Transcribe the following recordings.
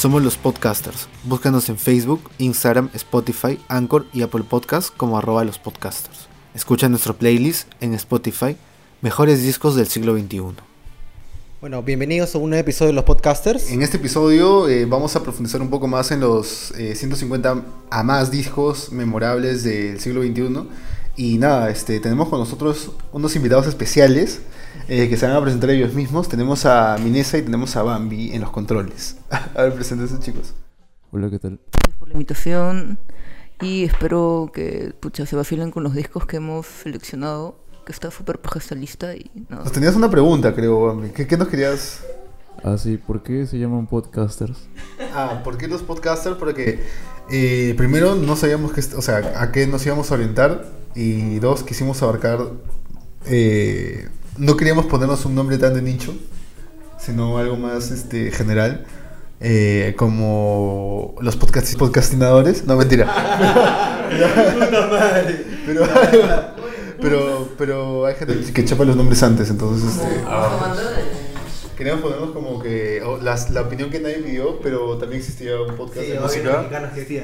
Somos los podcasters. Búscanos en Facebook, Instagram, Spotify, Anchor y Apple Podcasts como arroba los podcasters. Escucha nuestro playlist en Spotify, Mejores Discos del Siglo XXI. Bueno, bienvenidos a un nuevo episodio de los podcasters. En este episodio eh, vamos a profundizar un poco más en los eh, 150 a más discos memorables del siglo XXI. Y nada, este, tenemos con nosotros unos invitados especiales eh, que se van a presentar ellos mismos. Tenemos a Minesa y tenemos a Bambi en los controles. a ver, preséntense chicos. Hola, ¿qué tal? Gracias por la invitación y espero que pucha, se vacilen con los discos que hemos seleccionado, que está súper paja esta lista y nada. Nos tenías una pregunta, creo, Bambi. ¿Qué, qué nos querías...? Ah, sí, ¿por qué se llaman podcasters? Ah, ¿por qué los podcasters? Porque eh, primero no sabíamos que, o sea, a qué nos íbamos a orientar y dos, quisimos abarcar, eh, no queríamos ponernos un nombre tan de nicho, sino algo más este, general, eh, como los podcast, podcastinadores, no mentira. pero, pero, pero hay gente que chapa los nombres antes, entonces... Este, Queríamos ponernos como que o las- la opinión que nadie pidió, pero también existía un podcast Sí, de música.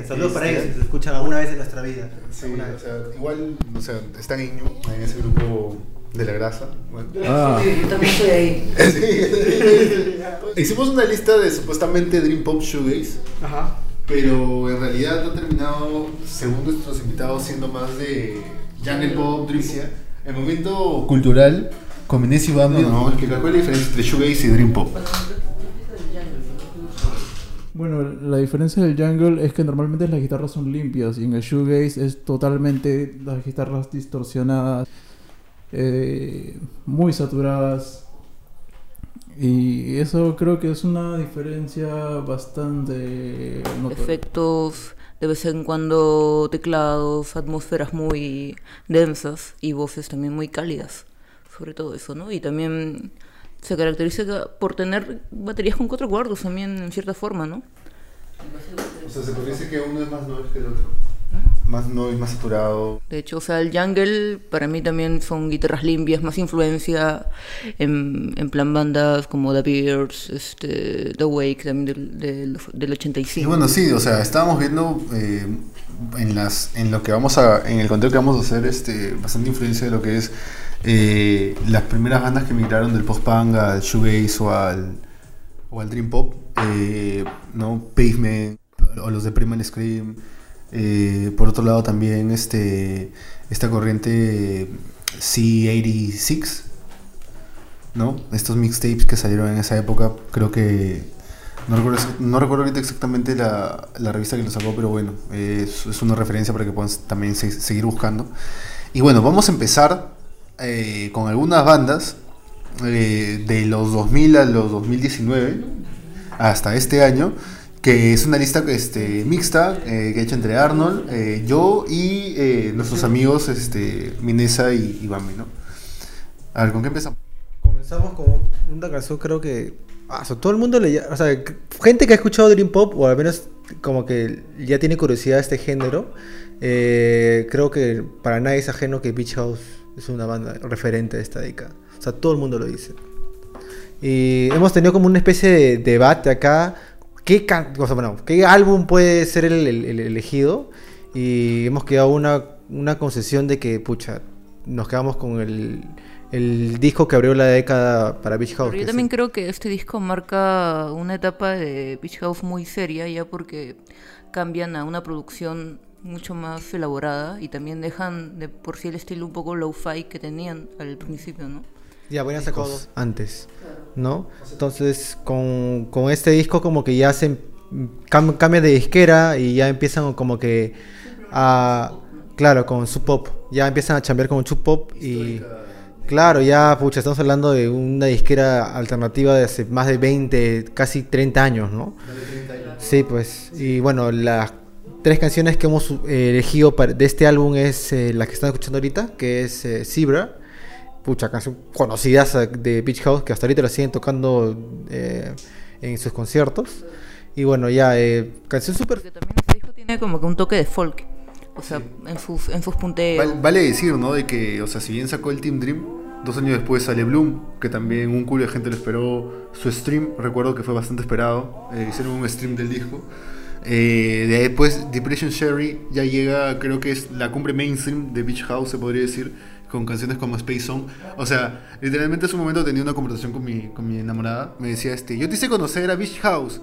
Saludos Sí, para sí. ellos si se escuchan alguna vez en nuestra vida. Sí, o vez. sea, igual, o sea, están en, en ese grupo de la grasa. Bueno. Ah, Yo también estoy ahí. Sí. Hicimos una lista de supuestamente Dream Pop Shoegaze, Ajá. pero en realidad ha terminado, según nuestros invitados, siendo más de Jungle Pop, Dream Pop. El momento cultural, con Inés y Bambi nos vamos a explicar cuál es la diferencia entre Shoegaze y Dream Pop. bueno, la diferencia del jungle es que normalmente las guitarras son limpias y en el shoegaze es totalmente las guitarras distorsionadas, eh, muy saturadas. Y eso creo que es una diferencia bastante notoria. Efectos, de vez en cuando teclados, atmósferas muy densas y voces también muy cálidas. Sobre todo eso, ¿no? Y también se caracteriza por tener baterías con cuatro cuartos también, en cierta forma, ¿no? O sea, se podría decir que uno es más noise que el otro. Más noise, más saturado. De hecho, o sea, el jungle para mí también son guitarras limpias, más influencia en, en plan bandas como The Bears, este, The Wake también del, del, del 85. Y bueno, sí, o sea, estábamos viendo eh, en las en lo que vamos a en el contenido que vamos a hacer este bastante influencia de lo que es eh, las primeras bandas que migraron del post-punk al shoegaze o al o al dream pop, eh, no Pavement o los de Primal Scream. Eh, por otro lado también este esta corriente C86 ¿no? Estos mixtapes que salieron en esa época, creo que no recuerdo, no recuerdo ahorita exactamente la, la revista que lo sacó, pero bueno, es, una referencia para que puedan también se- seguir buscando. Y bueno, vamos a empezar eh, con algunas bandas eh, de los 2000 a los 2019, hasta este año, que es una lista este, mixta eh, que he hecho entre Arnold, eh, yo y eh, nuestros amigos este, Minesa y, y ¿no? A ver, ¿con qué empezamos? Comenzamos con una canción, creo que. ah, todo el mundo le. O sea, gente que ha escuchado Dream Pop, o al menos como que ya tiene curiosidad de este género, eh, creo que para nadie es ajeno que Beach House es una banda referente de esta década. O sea, todo el mundo lo dice. Y hemos tenido como una especie de debate acá. ¿Qué, can- o sea, bueno, ¿qué álbum puede ser el, el- el elegido? Y hemos quedado una, una concesión de que, pucha, nos quedamos con el, el disco que abrió la década para Beach House. Pero yo también creo que este disco marca una etapa de Beach House muy seria, ya porque cambian a una producción mucho más elaborada y también dejan de por sí el estilo un poco low-fi que tenían al principio, ¿no? Ya, habían sacado dos antes, ¿no? Entonces, con, con este disco como que ya se cam- cambia de disquera y ya empiezan como que a... Claro, con su pop. Ya empiezan a chambear con su pop y... Claro, ya, pucha, estamos hablando de una disquera alternativa de hace más de 20, casi 30 años, ¿no? Sí, pues. Y bueno, las tres canciones que hemos eh, elegido de este álbum es eh, la que están escuchando ahorita, que es eh, Zebra. Pucha, canción conocida de Beach House, que hasta ahorita la siguen tocando eh, en sus conciertos. Y bueno, ya, eh, canción súper... Porque también este disco tiene como que un toque de folk. O sea, en sus, en sus punteos. Val- vale decir, ¿no? De que, o sea, si bien sacó el Team Dream, Dos años después sale Bloom, que también un culo de gente lo esperó. Su stream, recuerdo que fue bastante esperado. Eh, hicieron un stream del disco. Eh, de ahí después Depression Sherry ya llega, creo que es la cumbre mainstream de Beach House, se podría decir, con canciones como Space Song. O sea, literalmente en su momento tenía una conversación con mi, con mi enamorada. Me decía, este, yo te hice conocer a Beach House.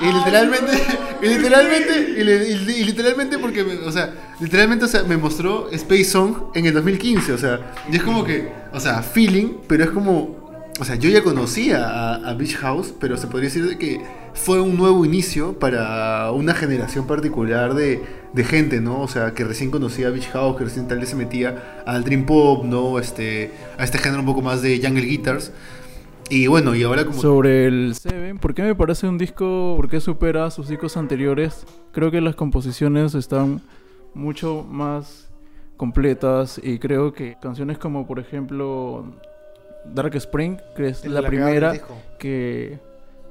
Y literalmente, y literalmente, y, li- y li- y literalmente porque, me- o sea, literalmente, o sea, me mostró Space Song en el 2015, o sea, y es como que, o sea, feeling, pero es como, o sea, yo ya conocía a, a Beach House, pero se podría decir de que fue un nuevo inicio para una generación particular de, de gente, ¿no? O sea, que recién conocía a Beach House, que recién tal vez se metía al Dream Pop, ¿no? Este, a este género un poco más de Jungle Guitars. Y bueno, y ahora como... Sobre el Seven, ¿por qué me parece un disco, por qué supera a sus discos anteriores? Creo que las composiciones están mucho más completas y creo que canciones como por ejemplo Dark Spring, que es la primera, que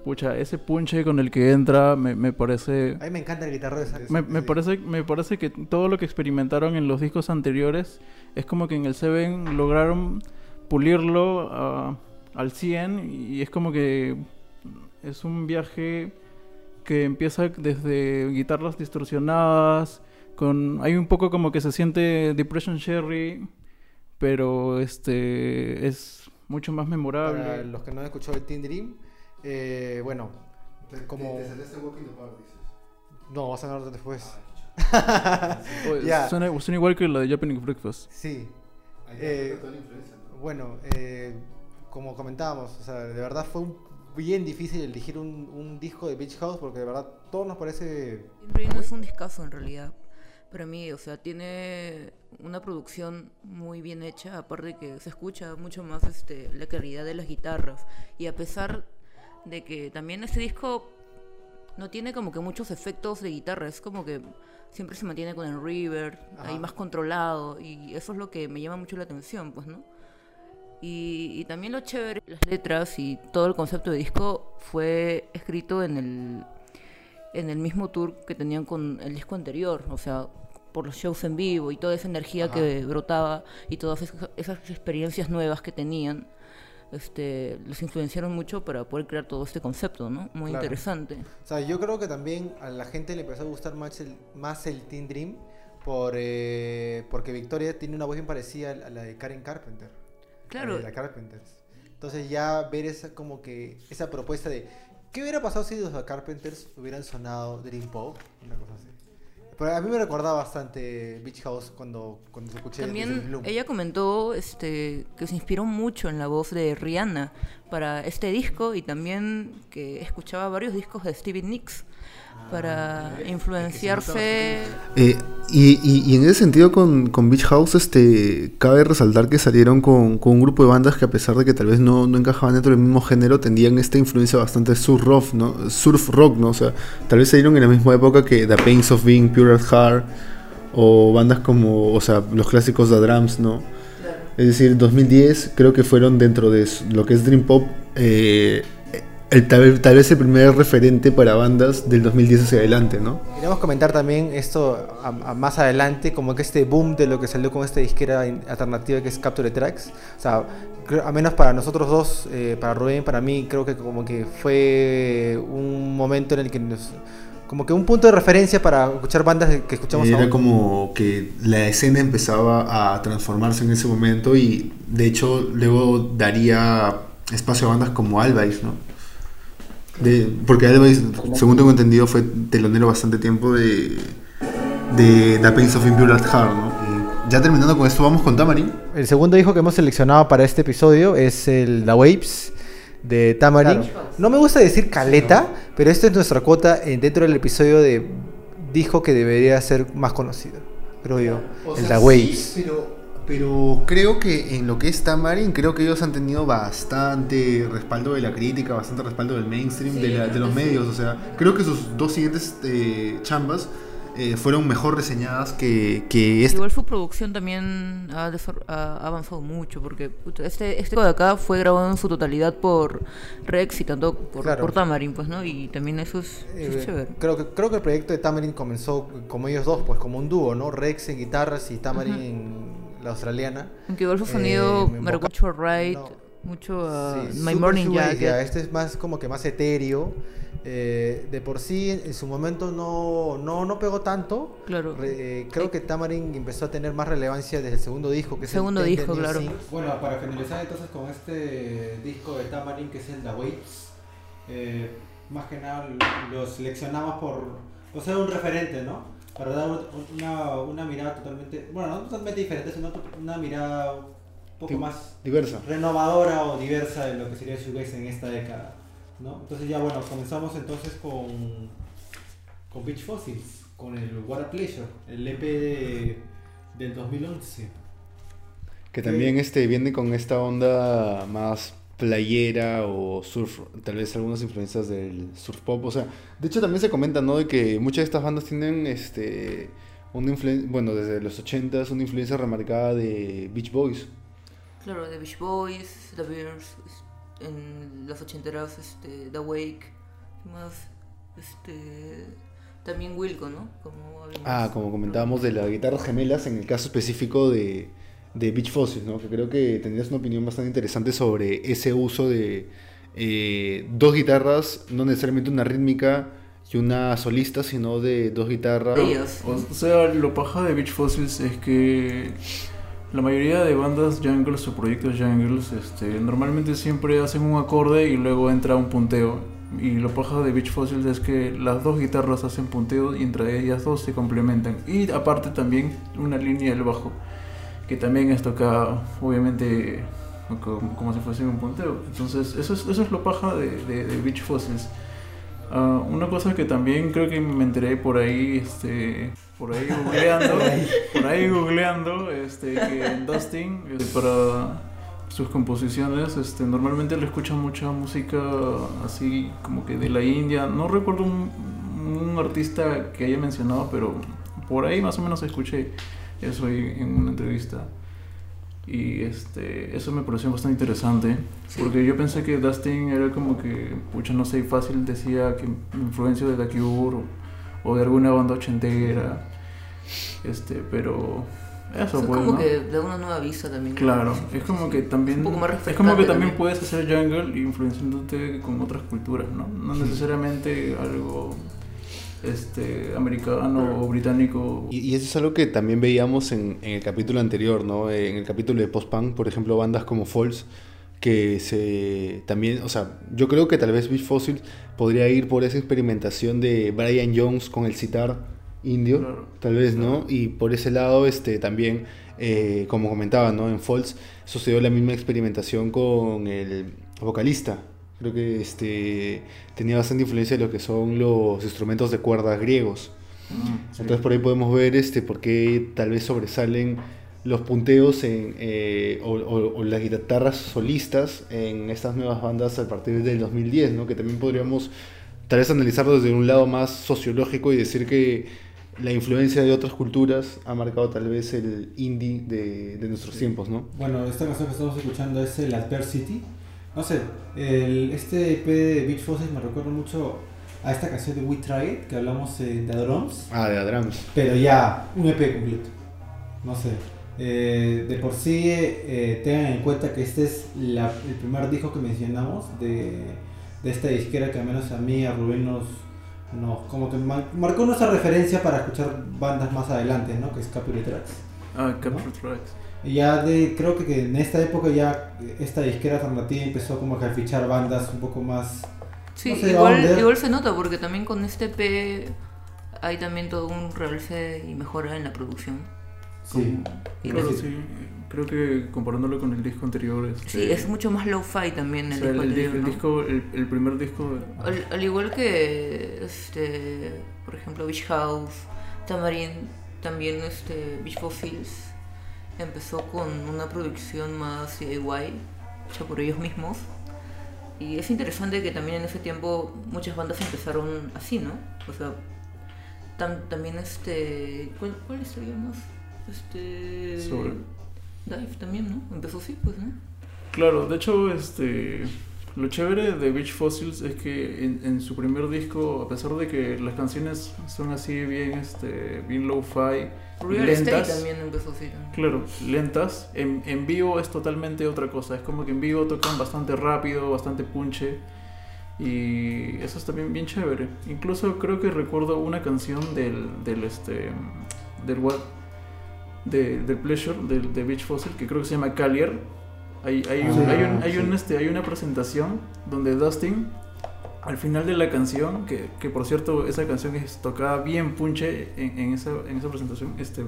pucha, ese punche con el que entra me, me parece A mí me encanta el guitarro de esa. me, me parece me parece que todo lo que experimentaron en los discos anteriores es como que en el Seven lograron pulirlo ah, al 100 y es como que es un viaje que empieza desde guitarras distorsionadas con hay un poco como que se siente Depression Sherry pero este es mucho más memorable Para los que no han escuchado el Teen Dream, eh, bueno, como... No, vas a hablar después. Oye, Ya. suena, suena igual que la de Japanese Breakfast Sí. Eh, bueno, eh, como comentábamos, o sea, de verdad fue un- bien difícil elegir un, un disco de Beach House porque de verdad todo nos parece... Brain es un discazo en realidad. Para mí, o sea, tiene una producción muy bien hecha, aparte que se escucha mucho más este, la calidad de las guitarras. Y a pesar de que también este disco no tiene como que muchos efectos de guitarra, es como que siempre se mantiene con el ahí Ajá. más controlado, y eso es lo que me llama mucho la atención, pues, ¿no? Y, y también lo chévere, las letras y todo el concepto de disco fue escrito en el, en el mismo tour que tenían con el disco anterior, o sea, por los shows en vivo y toda esa energía Ajá. que brotaba y todas esas, esas experiencias nuevas que tenían, este, los influenciaron mucho para poder crear todo este concepto, ¿no? Muy Claro. interesante. O sea, yo creo que también a la gente le empezó a gustar más el, más el Teen Dream por, eh, porque Victoria tiene una voz bien parecida a la de Karen Carpenter. Claro, de la Carpenters. Entonces ya ver esa como que esa propuesta de ¿qué hubiera pasado si los Carpenters hubieran sonado Dream Pop? Una cosa así. Pero a mí me recordaba bastante Beach House cuando, cuando se escuché También Bloom. ella comentó este, que se inspiró mucho en la voz de Rihanna para este disco y también que escuchaba varios discos de Stevie Nicks para influenciarse. Eh, y, y- y en ese sentido con, con Beach House, este, cabe resaltar que salieron con, con un grupo de bandas que a pesar de que tal vez no, no encajaban dentro del mismo género, tenían esta influencia bastante surf rock, ¿no? Surf rock, ¿no? O sea, tal vez salieron en la misma época que The Pains of Being Pure at Heart o bandas como, o sea, los clásicos The Drums, ¿no? Es decir, 2010 creo que fueron dentro de lo que es Dream Pop, eh, el, tal, tal vez el primer referente para bandas del 2010 hacia adelante, ¿no? Queríamos comentar también esto a- a más adelante, como que este boom de lo que salió con esta disquera alternativa que es Capture Tracks. O sea, a menos para nosotros dos, eh, para Rubén, para mí, creo que como que fue un momento en el que nos... Como que un punto de referencia para escuchar bandas que escuchamos Era ahora. como que la escena empezaba a transformarse en ese momento y de hecho luego daría espacio a bandas como Albice, ¿no? De, porque Albice, según tengo entendido, fue telonero bastante tiempo de, de The Pains of Impure at Heart, ¿no? Y ya terminando con esto, vamos con Tamarin. El segundo disco que hemos seleccionado para este episodio es el The Waves de Tamarin. No me gusta decir caleta, pero esta es nuestra cuota en- dentro del episodio de disco que debería ser más conocido, creo yo. el The Waves. pero, pero creo que en lo que es Tamarin, creo que ellos han tenido bastante respaldo de la crítica, bastante respaldo del mainstream, Sí, de, la- de los sí. medios. O sea, creo que sus dos siguientes eh, chambas eh, fueron mejor reseñadas que, que este. Igual su producción también ha, ha avanzado mucho, porque este, este de acá fue grabado en su totalidad por Rex y tanto por, Claro. por Tamarin, pues, ¿no? Y también eso es, eso es Eh, chévere. creo, que, creo que el proyecto de Tamarin comenzó como ellos dos, pues como un dúo, ¿no? Rex en guitarras y Tamarin Ujú. en, la australiana. Aunque su Eh, sonido me recuerda mucho a Ride, No. mucho a Sí, My Morning Jacket. ya, Este es más como que más etéreo. Eh, de por sí, en su momento no, no, no pegó tanto. Claro. Re- eh, creo que Tamarin empezó a tener más relevancia desde el segundo disco, que es Segundo el disco, claro. Thing. Bueno, para finalizar entonces con este disco de Tamarin, que es el The Waves, eh, más que nada lo seleccionamos por, por ser un referente, ¿no? Para dar una, una mirada totalmente, bueno, no totalmente diferente, sino una mirada un poco más Diversa. renovadora o diversa de lo que sería el shoegaze en esta década, ¿no? Entonces ya bueno, comenzamos entonces con con Beach Fossils, con el a Pleasure, el EP de- del 2011. Que también este, viene con esta onda más playera o surf, tal vez algunas influencias del surf pop. O sea, de hecho también se comenta, ¿no? De que muchas de estas bandas tienen este una influencia, bueno, desde los 80s, una influencia remarcada de Beach Boys. Claro, The Beach Boys, The Bears, en las ochenteras, este, The Wake, ¿qué más? Este, también Wilco, ¿no? Como. Ah, como comentábamos de las guitarras gemelas, en el caso específico de, de Beach Fossils, ¿no? Que creo que tendrías una opinión bastante interesante sobre ese uso de eh, dos guitarras, no necesariamente una rítmica y una solista, sino de dos guitarras. O sea, lo paja de Beach Fossils es que la mayoría de bandas jungles o proyectos jungles este, normalmente siempre hacen un acorde y luego entra un punteo. Y lo paja de Beach Fossils es que las dos guitarras hacen punteo y entre ellas dos se complementan. Y aparte también una línea del bajo, que también es tocada obviamente como, como si fuese un punteo. Entonces eso es, eso es lo paja de, de, de Beach Fossils. Ah, una cosa que también creo que me enteré por ahí, este, por ahí googleando, por ahí googleando, este, que Dustin, este, para sus composiciones, este, normalmente le escucha mucha música así como que de la India. No recuerdo un, un artista que haya mencionado, pero por ahí más o menos escuché eso ahí en una entrevista. Y este, eso me pareció bastante interesante. Sí. Porque yo pensé que Dustin era como que, pucha, no sé, fácil decía que influencia de The Cure o, o de alguna banda ochentera. Este, pero eso, es pues, como ¿no? que da una nueva vista también. ¿no? Claro, Sí, es como sí. que también Un poco más es como que también también. puedes hacer jungle influenciándote con otras culturas, ¿no? No necesariamente algo este americano o británico. Y, y eso es algo que también veíamos en, en el capítulo anterior, ¿no? Eh, En el capítulo de post-punk, por ejemplo, bandas como Falls, que se también, o sea, yo creo que tal vez Beach Fossil podría ir por esa experimentación de Brian Jones con el sitar indio, Claro. tal vez, ¿no? Y por ese lado, este, también, eh, como comentaba, ¿no? En Falls sucedió la misma experimentación con el vocalista. Creo que este, tenía bastante influencia de lo que son los instrumentos de cuerdas griegos. Mm, sí. Entonces por ahí podemos ver este por qué tal vez sobresalen los punteos en, eh, o, o- o las guitarras solistas en estas nuevas bandas a partir del 2010, ¿no? que también podríamos tal vez analizarlo desde un lado más sociológico y decir que la influencia de otras culturas ha marcado tal vez el indie de, de nuestros tiempos. ¿no? Bueno, esta canción que estamos escuchando es el Adversity. No sé, el, este EP de Beach Fossils me recuerda mucho a esta canción de We Try It, que hablamos eh, de Drums, Ah, de Adrams. pero ya un EP completo. No sé, eh, de por sí eh, tengan en cuenta que este es la- el primer disco que mencionamos de, de esta disquera que al menos a mí, a Rubén nos, nos como que mar- marcó nuestra referencia para escuchar bandas más adelante, ¿no? Que es Capture Tracks. Ah, Capture Tracks. Ya de, creo que, que en esta época ya esta disquera alternativa empezó como que a fichar bandas un poco más... Sí, No sé, igual, igual se nota porque también con este P hay también todo un realce y mejora en la producción. Sí. Y Claro, lo- sí. Creo que comparándolo con el disco anterior. Este, Sí, es mucho más low-fi también o el sea, disco el anterior, disco, el ¿no? disco- el- el primer disco. Al, al igual que, este, por ejemplo, Beach House, Tamarin, también este, Beach Fossils empezó con una producción más DIY, hecha por ellos mismos. Y es interesante que también en ese tiempo muchas bandas empezaron así, ¿no? O sea, tam- también este... ¿Cuál, cuál sería más? Este... Sobre. Dive también, ¿no? Empezó así, pues, ¿no? Claro, de hecho, este. Lo chévere de Beach Fossils es que en, en su primer disco, a pesar de que las canciones son así bien, este, bien low-fi, Real Estate lentas, también empezó así. también. claro, lentas, en, en vivo es totalmente otra cosa. Es como que en vivo tocan bastante rápido, bastante punche. Y eso es también bien chévere. Incluso creo que recuerdo una canción del, del este, del what, de, del Pleasure, del, de Beach Fossil, que creo que se llama Callier. Hay, hay, un- Ah, hay, un- hay, un, este, hay una presentación donde Dustin, al final de la canción, que, que por cierto esa canción es tocada bien punche en, en esa, en esa presentación, este,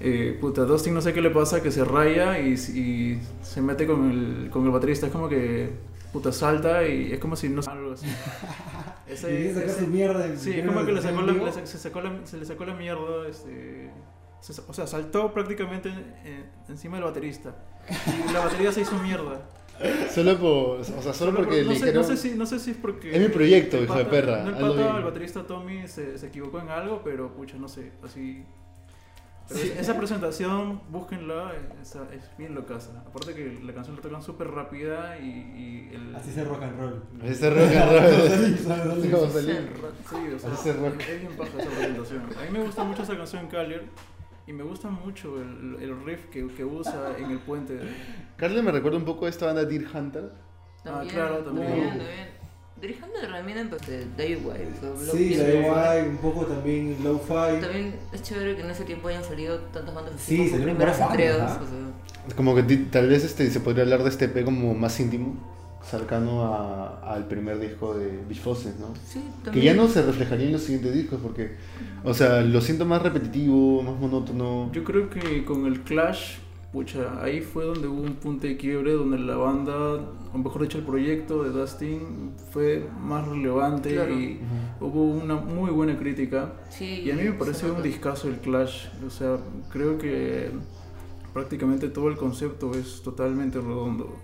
eh, puta, Dustin no sé qué le pasa, que se raya y, y se mete con el, con el baterista, es como que puta salta y es como si no algo así. Ese- ese- su mierda. Sí, es como que le sacó la, le se, sacó la- se le sacó la mierda, este, se o sea, saltó prácticamente en- encima del baterista. Y la batería se hizo mierda. Solo por. O sea, solo porque por- no, sé, no, sé si, no sé si es porque... Es mi proyecto, hijo de perra, no, El pata, el baterista Tommy se, se equivocó en algo, pero pucha, no sé, así... Pero Sí. es- esa presentación, búsquenla, esa, es bien locaza. Aparte que la canción la tocan súper rápida y, y el... Así se rock and roll. Así se rock and roll. Así. Sí, o sea, se rock. es bien paja esa presentación. A mí me gusta mucho esa canción Callier y me gusta mucho el, el riff que, que usa en el puente. Carly me recuerda un poco a esta banda Deer Hunter. Ah, claro, también. También, también. Dirigiendo también empezó de David White. o sea, Block Sí, de guay, un poco también low-fi. También es chévere que en ese tiempo hayan salido tantas bandas así Sí, buenas bandas, entregas. ¿ah? o sea. Como que tal vez este, se podría hablar de este EP como más íntimo, cercano a- al primer disco de Beach ¿no? Sí, Que ya no se reflejaría en los siguientes discos porque, o sea, lo siento más repetitivo, más monótono. Yo creo que con el Clash, pucha, ahí fue donde hubo un punto de quiebre, donde la banda, o mejor dicho, el proyecto de Dustin fue más relevante Claro. y hubo una muy buena crítica. Sí, Y a mí me parece un discazo el Clash. O sea, creo que prácticamente todo el concepto es totalmente redondo.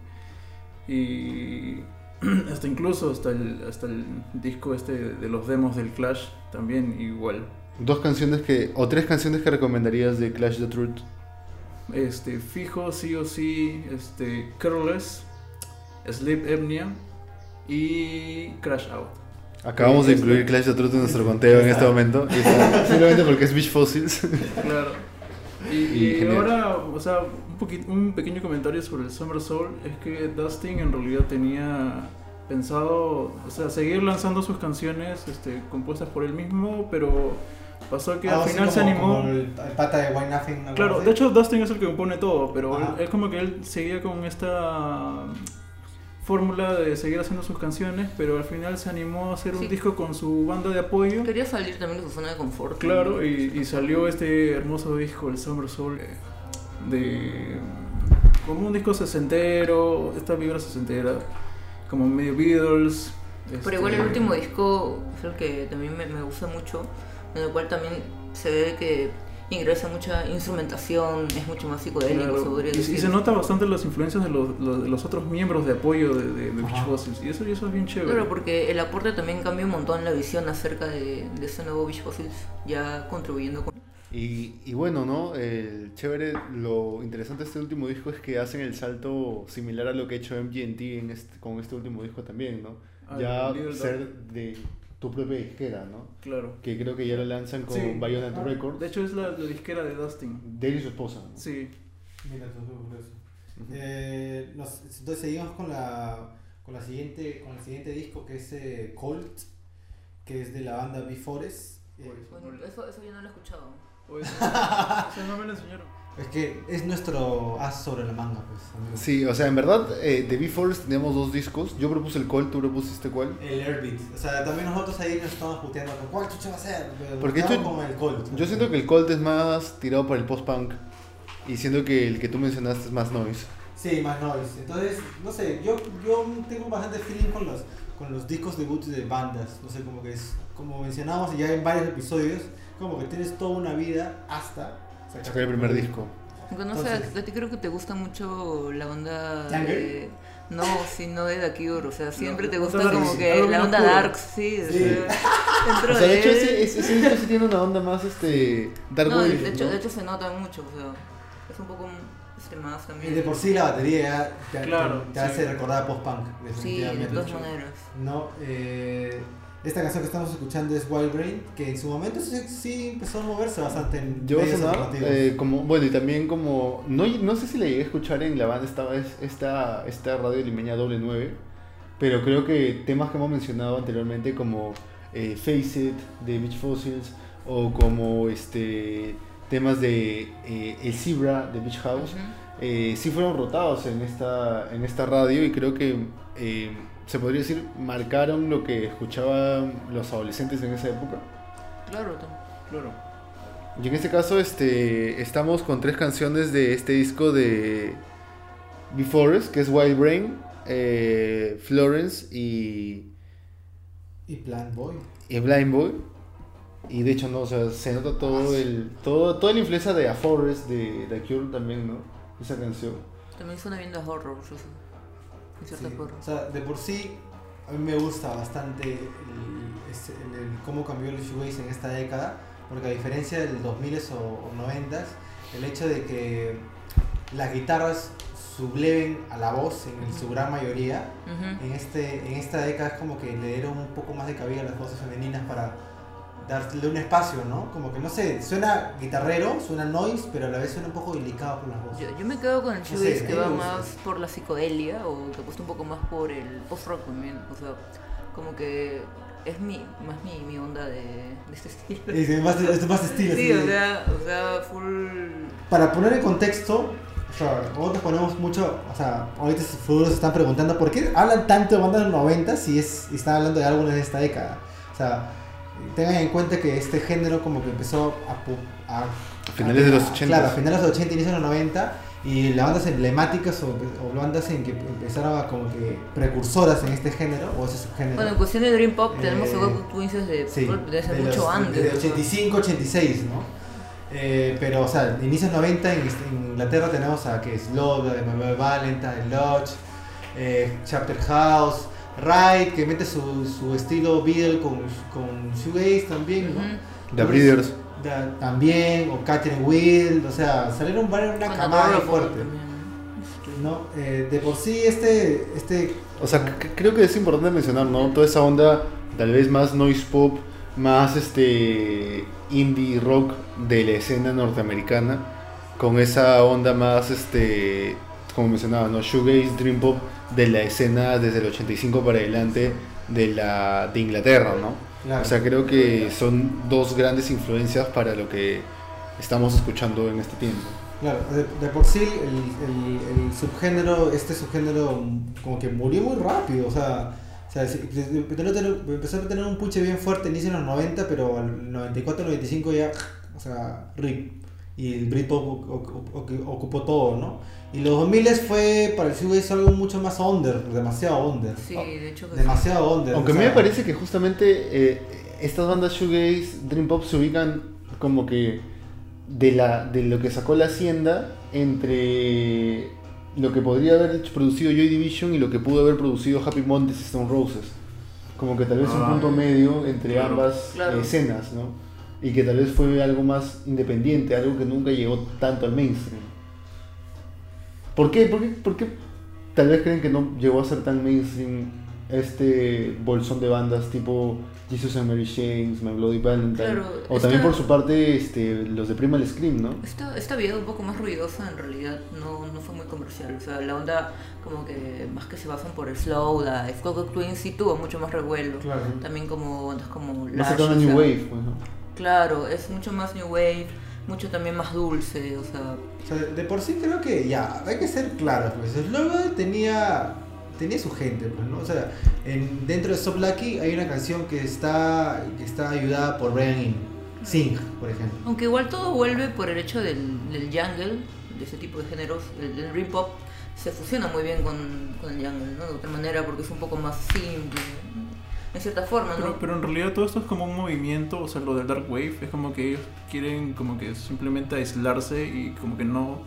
Y hasta incluso hasta el, hasta el disco este de los demos del Clash también igual. Dos canciones que, o tres canciones que recomendarías de Clash the Truth. Este, fijo, sí o sí, este, Careless, Sleep Apnea y Crash Out. Acabamos de incluir Clash the Truth en nuestro conteo en este momento. Simplemente porque es Beach Fossils. Claro. Y, Y y genial. ahora, o sea, un, poquito, un pequeño comentario sobre el Summer Soul es que Dustin en realidad tenía pensado, o sea, seguir lanzando sus canciones este, compuestas por él mismo, pero pasó que al final se como- animó. como el, el pata de Why Nothing. algo Claro, de hecho Dustin es el que compone todo, pero él- es como que él seguía con esta fórmula de seguir haciendo sus canciones, pero al final se animó a hacer un disco con su banda de apoyo. Quería salir también de su zona de confort. Claro, y, y salió este hermoso disco, el Summer Soul, eh, de como un disco sesentero, esta vibra sesentera, como medio Beatles. Pero igual el este, último disco es el que también me, me gusta mucho, en el cual también se ve que ingresa mucha instrumentación, es mucho más psicodélico, claro, se podría y, y decir. se nota bastante las influencias de los, los- de los otros miembros de apoyo de, de, de Beach. Fossils, y eso, y eso es bien chévere. Claro, porque el aporte también cambia un montón la visión acerca de, de ese nuevo Beach Fossils, ya contribuyendo con... Y, y bueno, ¿no? El chévere, lo interesante de este último disco es que hacen el salto similar a lo que ha hecho MGMT en este, con este último disco también, ¿no? Ah, ya ser de tu propia disquera, ¿no? Claro. Que creo que ya lo lanzan con Sí. Bayonet Ah, Records. De hecho es la, la disquera de Dustin. de él y su esposa. ¿no? Sí. Mira, eso es curioso. Eh, nos- entonces seguimos con la con la siguiente con el siguiente disco que es eh, Colt, que es de la banda Befores. Eh, Bueno, eso, eso yo no lo he escuchado. O eso, eso no me lo enseñaron. Es que es nuestro as sobre la manga, pues. amigo. Sí, o sea, en verdad, eh, de B-Force teníamos dos discos. Yo propuse el Colt, tú propusiste cuál. El Airbeat. O sea, también nosotros ahí nos estamos puteando con cuál chucha va a ser. Pero Porque quedamos con el Colt. Yo siento que el Colt es más tirado para el post-punk. Y siento que el que tú mencionaste es más noise. Sí, más noise. Entonces, no sé, yo, yo tengo bastante feeling con los, con los discos debuts de bandas. No sé, como que es, como mencionamos ya en varios episodios, como que tienes toda una vida hasta Sacar el primer disco. No sé, Entonces- a ti creo que te gusta mucho la onda de... No, sí, no de The Cure, o sea, siempre No, te no gusta dark, como sí, que la onda oscuro. dark, sí, o Sí. sea, dentro O sea, de hecho, él- ese, ese, ese disco sí tiene una onda más este, Dark No, Wave, de hecho, ¿no? de hecho se nota mucho, o sea, es un poco este más Y también. de por sí la batería ya te, Claro, te sí. hace recordar a post-punk, Sí, de definitivamente. todas maneras. No, eh, esta canción que estamos escuchando es Wild Brain, que en su momento sí, sí empezó a moverse bastante en Yo medios sonar, alternativos. eh, como, bueno, y también como, no, no sé si la llegué a escuchar en la banda esta esta, esta radio limeña doble 9, pero creo que temas que hemos mencionado anteriormente como eh, Face It de Beach Fossils o como este temas de eh, El Zebra de Beach House, eh, sí fueron rotados en esta, en esta radio y creo que eh, se podría decir marcaron lo que escuchaban los adolescentes en esa época. Claro, Claro. Y en este caso este, estamos con tres canciones de este disco de Before Us, que es Wild Brain, eh, Florence y, Y Plant Boy. y Blind Boy. Y de hecho no, o sea, se nota todo el, todo, toda la influencia de A Forest de The Cure también, ¿no? Esa canción. También suena bien de horror, eso sí. En cierta Sí. forma. O sea, de por sí, a mí me gusta bastante el, este, el- el cómo cambió el shoegaze en esta década, porque a diferencia del 2000 o, o 90 el hecho de que las guitarras subleven a la voz en su gran mayoría, Ujú. en, este, en esta década es como que le dieron un poco más de cabida a las voces femeninas para darle un espacio, ¿no? Como que no sé, suena guitarrero, suena noise, pero a la vez suena un poco delicado por las voces. Yo, yo me quedo con el No shoegaze sé, que va más por la psicodelia o que apuesta un poco más por el post-rock también. O sea, como que es mi, más mi, mi onda de, de este estilo. Es más, es más estilo. Sí, o sea, o sea, full... Para poner en contexto, o sea, nosotros ponemos mucho, o sea, ahorita sus futuros se están preguntando por qué hablan tanto de bandas de los 90 si es, están hablando de álbumes de esta década. O sea, tengan en cuenta que este género como que empezó a... pu- a A finales de los 80. Claro, a finales de los 80, inicios de los 90, y las bandas emblemáticas o, o bandas en que empezaron a como que precursoras en este género, o ese subgénero. Bueno, en cuestión de Dream Pop Eh, tenemos a Goku Twins desde, Sí, desde de mucho los- antes. Desde o sea. 85, 86, ¿no? Eh, pero, o sea, inicios 90 en, en Inglaterra tenemos a que es Love, de Valentine, Lodge, eh, Chapter House, Ride, que mete su, su estilo Beatle con, con Shoegaze también, ¿no? The Breeders. Da- también, o Catherine Wild, o sea, salieron varias, una camada fuerte, ¿no? Eh, de por sí, este, este O sea, creo que es importante mencionar, ¿no? Toda esa onda, tal vez más noise pop, más este indie rock de la escena norteamericana, con esa onda más, este, como mencionaba, ¿no? Shoegaze, Dream Pop de la escena desde el 85 para adelante de la de Inglaterra, ¿no? Claro. O sea, creo que son dos grandes influencias para lo que estamos escuchando en este tiempo. Claro, de, de por sí el, el- el subgénero, este subgénero como que murió muy rápido, o sea, o sea, empezó a tener un puche bien fuerte inicio en los 90, pero al 94, 95 ya, o sea, RIP. Y el Britpop ocupó todo, ¿no? Y los 2000 fue para el shoegaze algo mucho más under, demasiado under. Sí, de hecho que sí. Demasiado under. Aunque o a mí sea, me parece que justamente eh, estas bandas shoegaze, Dream Pop se ubican como que de la de lo que sacó la hacienda entre lo que podría haber producido Joy Division y lo que pudo haber producido Happy Mondays y Stone Roses. Como que tal vez un Ah, punto medio entre claro, ambas claro. escenas, ¿no? Y que tal vez fue algo más independiente, algo que nunca llegó tanto al mainstream. ¿Por qué? ¿Por qué, por qué tal vez creen que no llegó a ser tan mainstream este bolsón de bandas tipo Jesus and Mary Chains, My Bloody Valentine? Claro, o esta- también por su parte este, los de Primal Scream, ¿no? Esta, esta vida un poco más ruidosa en realidad no, no fue muy comercial. O sea, la onda como que más que se basan por el slow, la Coco Twins sí tuvo mucho más revuelo. Claro. También como ondas como Más Lash, cercano a o New. Claro, es mucho más New Wave, mucho también más dulce, o sea, O sea, de por sí creo que ya, hay que ser claros, pues. Logo tenía, tenía su gente, pues, ¿no? O sea, en, dentro de Stop Lucky hay una canción que está, que está ayudada por Brian Eno. Sing, por ejemplo. aunque igual todo vuelve por el hecho del, del jungle, de ese tipo de géneros, el, el dream pop se fusiona muy bien con, con el jungle, ¿no? De otra manera porque es un poco más simple, en cierta forma, ¿no? Pero, pero en realidad todo esto es como un movimiento, o sea, lo del Dark Wave es como que ellos quieren como que simplemente aislarse y como que no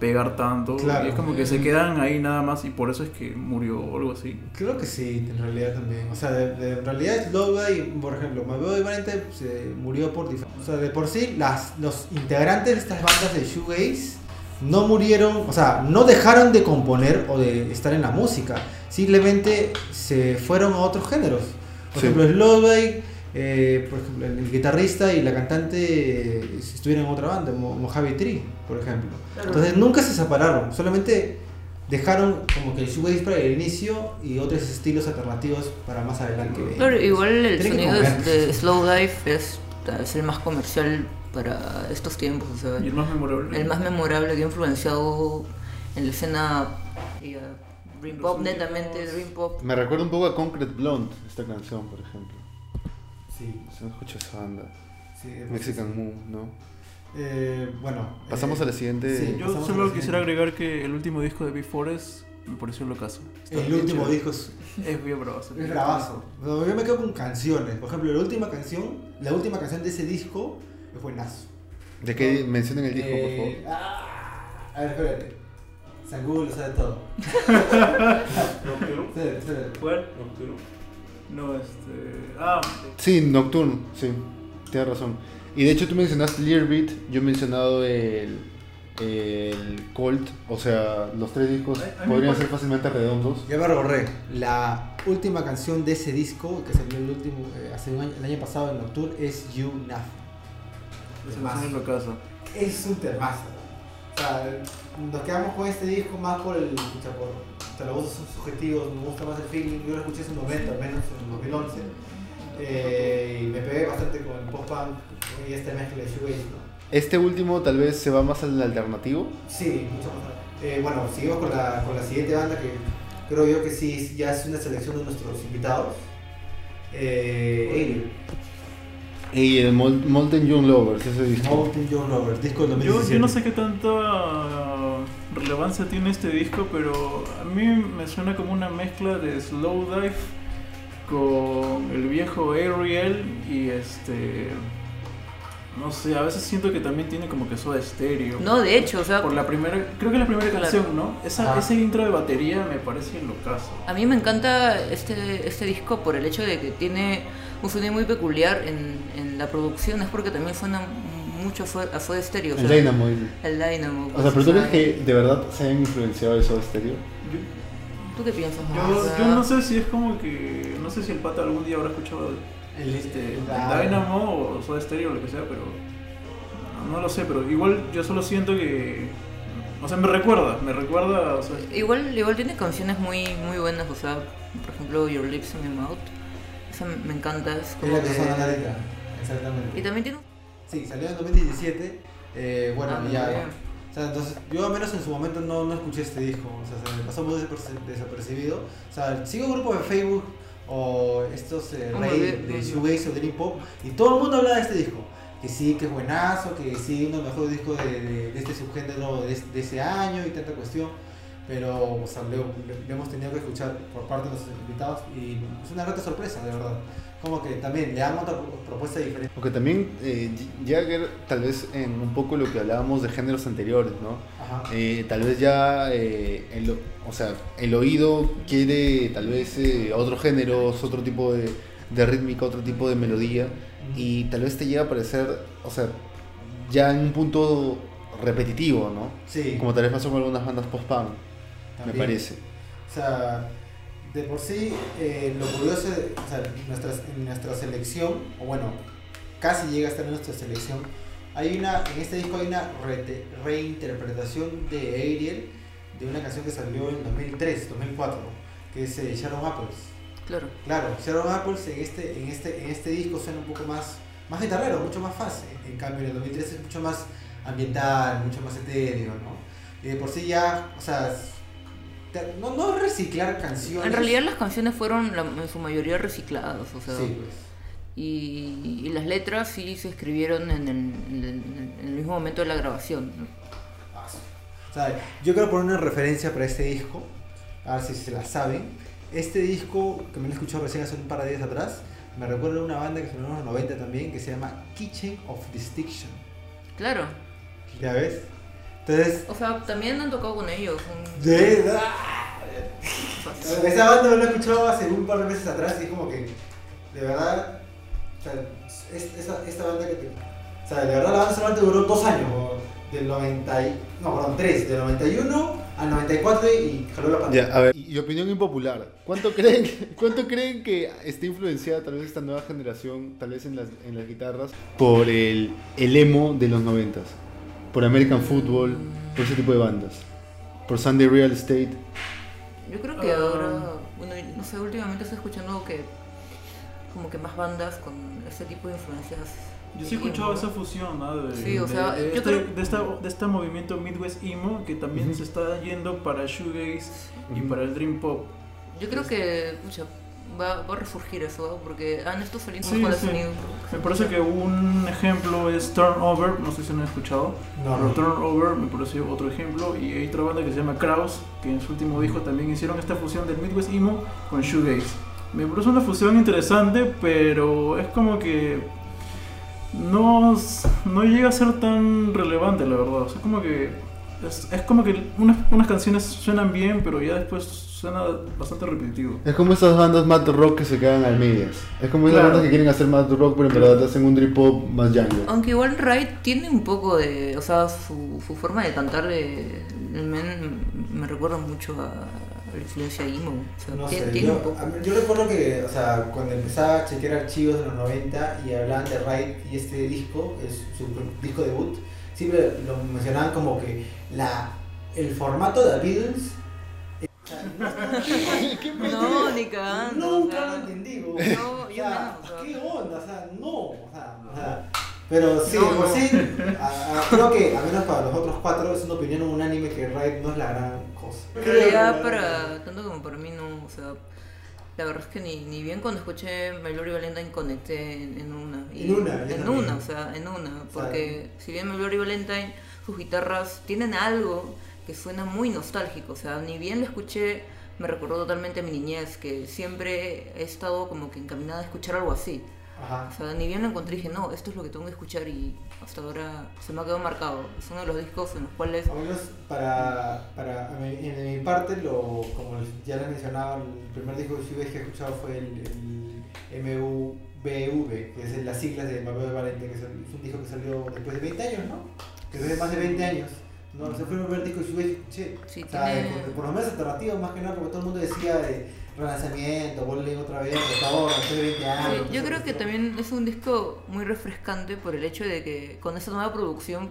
pegar tanto. Claro. Y es como que se quedan ahí nada más y por eso es que murió o algo así. Creo que sí, en realidad también. O sea, de, de- en realidad Slow y por ejemplo, Boy Valente se murió por. O sea, de por sí, las, los integrantes de estas bandas de Shoegaze no murieron, o sea, no dejaron de componer o de estar en la música, simplemente se fueron a otros géneros. Por Sí. ejemplo, Slowdive, eh, por ejemplo, el guitarrista y la cantante eh, estuvieron en otra banda, Mo- Mojave Tree, por ejemplo. Entonces nunca se separaron, solamente dejaron como que el shoegaze para el inicio y otros estilos alternativos para más adelante. Claro, igual el sonido de, Slowdive es, es el más comercial para estos tiempos, o sea, Y el más memorable. el más memorable que ha influenciado en la escena Dream Pop, netamente Dream Pop. Me recuerda un poco a Concrete Blonde, esta canción, por ejemplo. Sí, Se escucha esa banda. sí, Mexican Moon, ¿no? Eh, bueno. Pasamos eh, a la siguiente. sí. Yo solo quisiera siguiente. agregar que el último disco de B-Forest me pareció locazo. Está El último disco es, Es bien bravazo. es bravazo. No, yo me quedo con canciones. Por ejemplo, la última canción, la última canción de ese disco es buenazo. ¿De qué mencionen el disco, por Eh, favor? ah, a ver, espérate. San Google lo sabe todo. Espérate, espérate. ¿Cuál? No, este. Ah, Sí, Nocturne, sí, tienes razón. Y de hecho tú mencionaste Learbeat, yo he mencionado el, el Colt, o sea, los tres discos podrían ser fácilmente redondos. Ya me reborré. La última canción de ese disco, que salió el último, eh, hace un año, el año pasado en Nocturne, es You Nothing. es. Es un temazo. O sea, nos quedamos con este disco más por el. pucha, por, o sea, los gustos son subjetivos, me gusta más el feeling. Yo lo escuché en su momento, al menos en 2011. Eh, y me pegué bastante con el post-punk y esta mezcla de shoegaze, ¿no? Este último tal vez se va más al alternativo. Sí, mucho más. Eh, bueno, seguimos con la, con la siguiente banda que creo yo que sí ya es una selección de nuestros invitados. Eh, Alien, Y el Mol- Molten Young Lovers, ese disco. Mountain John Robert, disco del Yo, 2017. yo no sé qué tanta relevancia tiene este disco, pero a mí me suena como una mezcla de Slowdive con el viejo Ariel y este. No sé, a veces siento que también tiene como que soda estéreo. No, de hecho, o sea, Por la primera, creo que la primera Claro. canción, ¿no? Esa, Ajá. ese intro de batería me parece locazo. a mí me encanta este, este disco por el hecho de que tiene un sonido muy peculiar en, en la producción, es porque también suena mucho a Soda- Stereo. o El sea, Dynamo. el- El Dynamo. O sea, pero tú o crees que de verdad se hayan influenciado de Soda Stereo. Yo, ¿Tú qué piensas? yo? O sea, yo no sé si es como que. No sé si el pata algún día habrá escuchado El, este, Dynamo o Soda Stereo o lo que sea, pero no, no lo sé, pero igual yo solo siento que, o sea, me recuerda, me recuerda, o sea, Igual, igual tiene canciones muy, muy buenas, o sea, por ejemplo, Your Lips in My Mouth. Esa me, encanta, es Es como la que suena ahorita, Exactamente. Y también tiene un... Sí, salió en 2017. eh, bueno, Ah, ya. bien. O sea, entonces, yo al menos en su momento no, no escuché este disco. O sea, se me pasó muy desapercibido. O sea, sigo grupos de Facebook o estos eh, Hombre, rey de shoegaze o dream pop y todo el mundo habla de este disco. Que sí, que es buenazo, que sí, uno de los mejores discos de, de- de este subgénero de, de ese año y tanta cuestión. Pero, o sea, lo, lo- lo hemos tenido que escuchar por parte de los invitados y es una grata sorpresa, de verdad. Como que también le dan otra pro- propuesta diferente. Aunque también eh, Jagger, tal vez en un poco lo que hablábamos de géneros anteriores, ¿no? Ajá. Eh, tal vez ya eh, el, o- o sea, el oído quiere tal vez eh, otros géneros, otro tipo de, de rítmica, otro tipo de melodía y tal vez te llega a parecer, o sea, ya en un punto repetitivo, ¿no? Sí. Como tal vez pasó con algunas bandas post-punk, me También. parece. O sea, de por sí, eh, lo curioso, de- o sea, nuestra, en nuestra selección, o bueno, casi llega a estar en nuestra selección, hay una, en este disco hay una rete- reinterpretación de Ariel de una canción que salió en 2003, 2004, que es eh, Shadow Apples. Claro. Claro, Shadow Apples en este, en este, en este disco suena un poco más, más guitarrero, mucho más fácil. En cambio, en el 2003 es mucho más ambiental, mucho más etéreo, ¿no? Y de por sí ya, o sea, no, no reciclar canciones. En realidad las canciones fueron la- en su mayoría recicladas, o sea, Sí, pues. y, y las letras sí se escribieron en el, en mismo momento de la grabación. ¿no? Ah, sí. O sea, yo quiero poner una referencia para este disco, a ver si se la saben. Este disco, que me lo he escuchado recién hace un par de días atrás, me recuerda a una banda que sonó en los 90 también, que se llama Kitchen of Distinction. Claro. ¿Ya ves? Entonces, O sea, también han tocado con ellos. un- de verdad. Esa banda me la he escuchado hace un par de meses atrás y es como que, de verdad, o sea, es- esa- esta banda que te, o sea, de verdad la banda solamente duró dos años, del 90, y- no, perdón, tres, del 91 al 94 y jaló la pantalla. Ya, a ver, y, y opinión impopular. ¿Cuánto creen, ¿Cuánto creen que está influenciada tal vez esta nueva generación, tal vez en las, en las guitarras, por el, el emo de los noventas? Por American Football, por ese tipo de bandas. Por Sunday Real Estate. Yo creo que Ah. ahora, bueno, no sé, últimamente estoy escuchando que como que más bandas con ese tipo de influencias. Yo sí he emo, escuchado ¿no? esa fusión, ¿no? De, Sí, o de- sea, de, yo este, creo- de, esta, de este movimiento Midwest Emo que también Ujú. se está yendo para Shoegaze y Ujú. para el Dream Pop. Yo creo que, pucha, va, va a resurgir eso, ¿no? porque han estado saliendo Sí, mejores sí. sonidos. Me parece que un ejemplo es Turnover, no sé si lo han escuchado. No, Pero no. Turnover me pareció otro ejemplo. Y hay otra banda que se llama Kraus, que en su último disco también hicieron esta fusión del Midwest Emo con Shoegaze. Me parece una fusión interesante, pero es como que no, no llega a ser tan relevante, la verdad. O sea, como que es, es como que unas, unas canciones suenan bien, pero ya después suena bastante repetitivo. Es como esas bandas mad rock que se quedan al medias. Es como esas Claro. bandas que quieren hacer mad rock, pero en verdad hacen un drip pop más jungle. Aunque igual Raid tiene un poco de, o sea, su, su forma de cantar men me recuerda mucho a, a la influencia emo. O sea, No tiene, sé, tiene yo, yo recuerdo que, o sea, cuando empezaba a chequear archivos de los 90 y hablaban de Ride y este disco, es su disco debut, siempre lo mencionaban como que la, el formato de Beatles. Sea, no- ni cagando. o Nunca sea, lo entendí. No, o yo sea, menos. ¿qué onda? O sea, no, o sea, o sea, pero sí, No, por no. sí, a- a- creo que, al menos para los otros cuatro, es una opinión unánime que Ride no es la gran cosa. En realidad, para, tanto como para mí, no, o sea, la verdad es que ni, ni bien cuando escuché My Glory Valentine conecté en, en una. En una, En también. una, o sea, en una. Porque si bien My Glory Valentine, sus guitarras tienen algo que suena muy nostálgico, o sea, ni bien lo escuché, me recordó totalmente a mi niñez, que siempre he estado como que encaminada a escuchar algo así. Ajá. O sea, ni bien lo encontré y dije, no, esto es lo que tengo que escuchar y hasta ahora se me ha quedado marcado. Es uno de los discos en los cuales... Al menos para, para en mi parte, lo, como ya les mencionaba, el primer disco que he escuchado fue el, el MUBV, que es las siglas de Mabel Valente, que es, un disco que salió después de 20 años, ¿no? Que es de más de 20 años. No, ese fue el primer disco de Shoegaze que escuché. Sí, O sea, tiene- por, por lo menos alternativo, más que nada, porque todo el mundo decía de relanzamiento, vuelven otra vez, restaura, después de 20 años. Sí, yo creo que también es un disco muy refrescante por el hecho de que con esta nueva producción,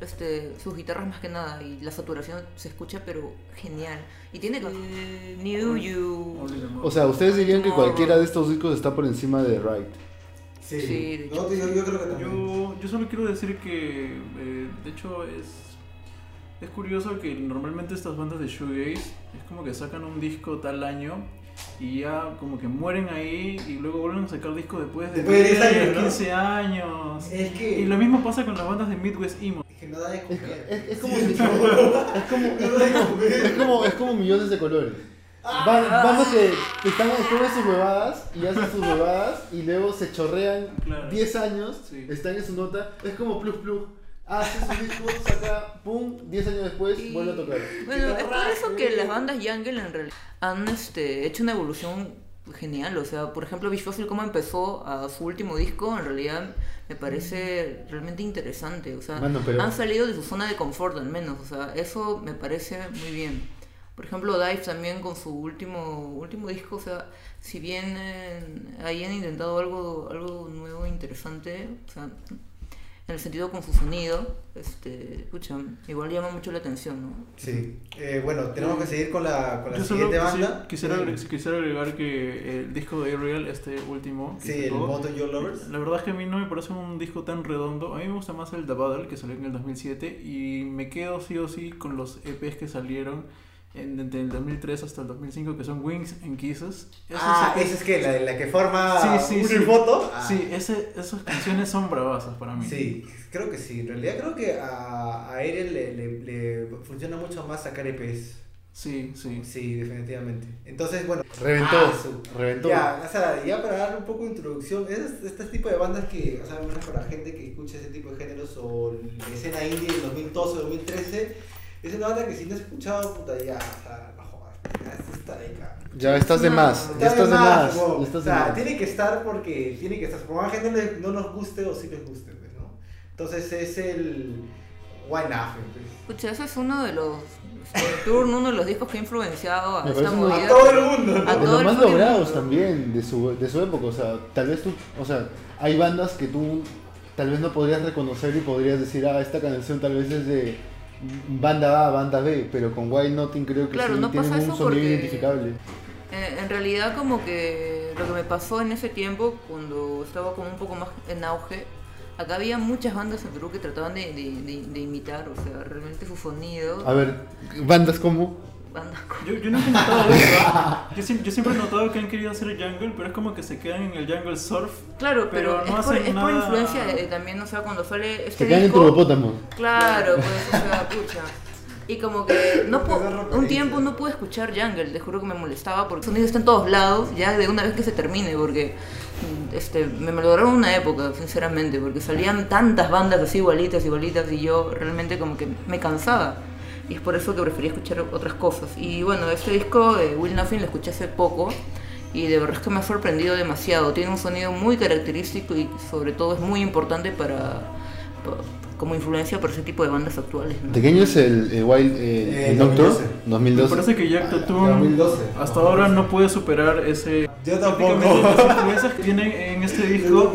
este, sus guitarras más que nada y la saturación se escucha pero genial. Y tiene eh, New You. O sea, ustedes dirían que cualquiera de estos discos está por encima de Ride. Sí, Sí, de No, yo, yo creo que. Yo, yo solo quiero decir que, eh, de hecho, es, es curioso que normalmente estas bandas de shoegaze es como que sacan un disco tal año y ya como que mueren ahí y luego vuelven a sacar disco después de Después de 10 años, ¿no? 15 años. Es que. Y lo mismo pasa con las bandas de Midwest Emo. Es que no da de Es, comer. es- es como, es, como, es, como, es como millones de colores. Van- Bandas que que están, están en sus huevadas y hacen sus huevadas y luego se chorrean Claro. 10 años, Sí. están en su nota. Es como Plug Plug. Hace su disco, saca, pum, 10 años después Y- vuelve a tocar. Bueno, es por eso que las bandas Jungle en realidad han este, hecho una evolución genial. O sea, por ejemplo, Beach Fossil, cómo empezó a su último disco, en realidad me parece realmente interesante. O sea, pero- han salido de su zona de confort al menos. O sea, eso me parece muy bien. Por ejemplo, Dive también con su último último disco, o sea, si bien eh, ahí han intentado algo algo nuevo, interesante, o sea, en el sentido con su sonido, este, escucha, igual llama mucho la atención, ¿no? Sí. Eh, bueno, tenemos que seguir con la, con la Yo siguiente banda. quisiera, Sí. agre- quisiera agregar que el disco de Ariel, este último, Sí, el Moto Your Lovers. La verdad es que a mí no me parece un disco tan redondo. A mí me gusta más el The Battle que salió en el 2007 y me quedo sí o sí con los EPs que salieron en, entre el 2003 hasta el 2005 que son Wings and Kisses. Esos Ah, esa es que la, la que forma Sí, sí, una sí. foto. Ah, Sí, ese, esas canciones son bravasas para mí. Sí, creo que sí. En realidad creo que a, a Ariel le, le, le funciona mucho más sacar EPs. Sí, sí. Sí, definitivamente. Entonces, bueno. Reventó, ah, su- reventó. Ya, o sea, ya para darle un poco de introducción, es este tipo de bandas que, o sea, menos para gente que escucha ese tipo de géneros o la escena indie del 2012 o 2013, es una banda que si no has escuchado, puta, ya, o sea, no jodas, ya esto está de acá. Ya estás de más, ya estás de más. ya O estás de sea, más. tiene que estar porque tiene que estar. Por más gente no, le- no nos guste o sí les guste, pues, ¿no? Entonces es el. Why nothing? pues. Pucha, ese es uno de los. este, Turn, uno de los discos que ha influenciado a esta movida. A todo el mundo. A todo los más logrados también de su, de su época. O sea, tal vez tú, o sea, hay bandas que tú tal vez no podrías reconocer y podrías decir, ah, esta canción tal vez es de banda A, banda B, pero con Why Nothing creo que Claro, sí no tienen un sonido identificable. Eh, en realidad como que lo que me pasó en ese tiempo, cuando estaba como un poco más en auge, acá había muchas bandas en Perú que trataban de, de- de- de imitar, o sea, realmente su sonido. A ver, bandas como Bandas Yo, yo nunca he notado eso. Yo, siem- yo siempre he notado que han querido hacer jungle, pero es como que se quedan en el jungle surf. Claro, pero, Pero no es, por, es por influencia de, también, o sea, cuando sale este se quedan en. Claro, pues, o sea, pucha. Y como que no un tiempo no pude escuchar Jungle, te juro que me molestaba porque el sonido está en todos lados, ya de una vez que se termine, porque mm, este, me malograron una época, sinceramente, porque salían tantas bandas así igualitas, igualitas, y yo realmente como que me cansaba. Y es por eso que prefería escuchar otras cosas. Y bueno, este disco de Will Nothing lo escuché hace poco y de verdad es que me ha sorprendido demasiado. Tiene un sonido muy característico y sobre todo es muy importante para, pa- como influencia para ese tipo de bandas actuales. ¿no? ¿De qué año es el, el Wild Eh, el Nocturne? 2012. 2012. Me parece que Jack Tatum 2012. hasta ahora no puede superar ese. Yo tampoco. las influencias que tiene en este disco.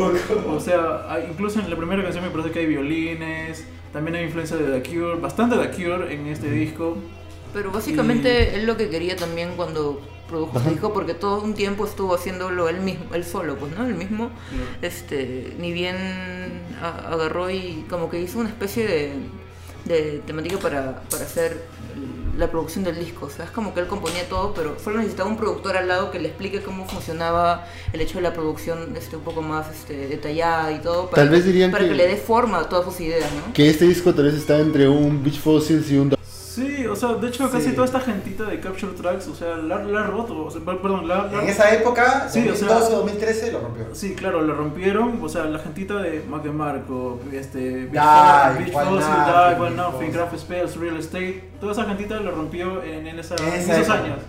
O sea, incluso en la primera canción me parece que hay violines. También hay influencia de The Cure, bastante The Cure en este disco. Pero básicamente él lo que quería también cuando produjo este disco, porque todo un tiempo estuvo haciéndolo él mismo, él solo, pues, ¿no? Él mismo, este, ni bien a- agarró y como que hizo una especie de, de temática para, para hacer la producción del disco. O sea, es como que él componía todo, pero solo necesitaba un productor al lado que le explique cómo funcionaba el hecho de la producción este, un poco más este, detallada y todo, para, Tal vez dirían para que... que- le dé forma a todas sus ideas, ¿no? Que este disco tal vez está entre un Beach Fossils y un... Sí, o sea, de hecho casi Sí. toda esta gentita de Capture Tracks, o sea, la, la ha roto, o sea, per- perdón, la, la- En esa época, Sí, o 2012 sea- 2013, lo rompió. Sí, claro, la rompieron, o sea, la gentita de Mac DeMarco, este, Beach Fossil, Wild Beach Nothing. Craft Spells, Real Estate, toda esa gentita la rompió en, en, esa, En esos época. años,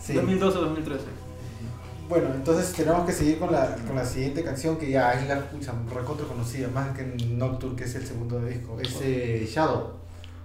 Sí. 2012-2013. Bueno, entonces tenemos que seguir con la, con la siguiente canción que ya es la pucha, recontra conocida, más que Nocturne, que es el segundo disco. Es eh, Shadow.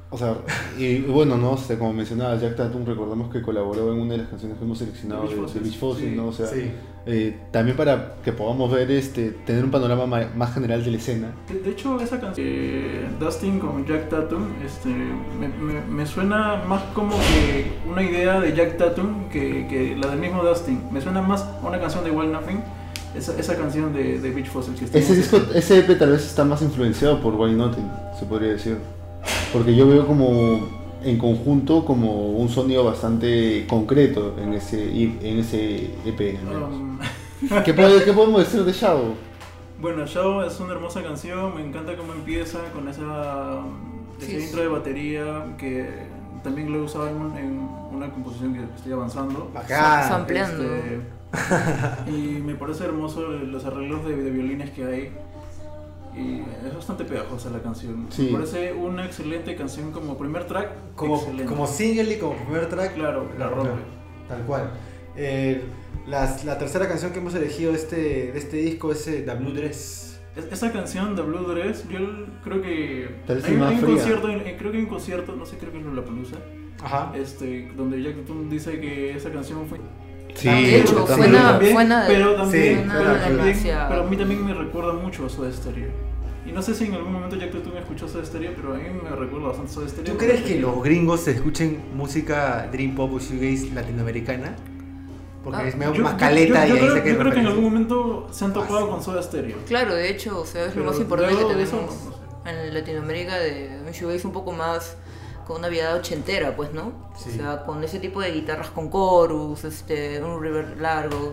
O sea, y bueno, no, o sea, como mencionaba Jack Tatum, recordamos que colaboró en una de las canciones que hemos seleccionado Beach de, Beach Fossils, sí. ¿no? O sea, Sí. eh, también para que podamos ver, este, tener un panorama ma- más general de la escena. De, de hecho, esa canción, eh, Dustin con Jack Tatum, este, me, me- me suena más como que una idea de Jack Tatum que, que la del mismo Dustin. Me suena más a una canción de Wild Nothing, esa, esa canción de, de Beach Fossil que estamos Ese disco, ese EP tal vez está más influenciado por Why Nothing, se podría decir. Porque yo veo como en conjunto como un sonido bastante concreto en ese, en ese EP. al menos. Um, ¿Qué, puede- qué podemos decir de Shadow? Bueno, Shadow es una hermosa canción, me encanta cómo empieza con esa ese Sí, intro de batería que también lo he usado en, un- en una composición que estoy avanzando. Bacán. Sampleando. Este, y me parece hermoso los arreglos de, de violines que hay. Y es bastante pegajosa la canción. Sí. Me parece una excelente canción como primer track. Como, excelente. como single y como primer track. Claro, la rompe. Tal cual. Eh, las- la tercera canción que hemos elegido de este, de este disco es eh, The Blue Dress. Es- Esa canción de Blue Dress, yo creo que Tal hay, hay un concierto, en- creo que hay un concierto, no sé, creo que es Lollapalooza, Ajá. este, donde Jack Tatum dice que esa canción fue Sí, fue pero también, fue nada- pero también, Sí, nada también- pero a mí también me recuerda mucho a Soda Stereo. Y no sé si en algún momento Jack Tatum escuchó Soda Stereo, pero a mí me recuerda bastante Soda Stereo. ¿Tú crees que los gringos escuchen música Dream Pop o Shoegaze latinoamericana? Porque Ah, es medio Yo- más caleta yo, yo y ahí creo, se queda yo creo que en algún momento se han topado Ah, con Soda Stereo. Claro, de hecho, o sea, es lo más importante que tenemos no, no en Latinoamérica de un shoegaze un poco más con una vida ochentera, pues, ¿no? Sí. O sea, con ese tipo de guitarras con chorus, este, un river largo,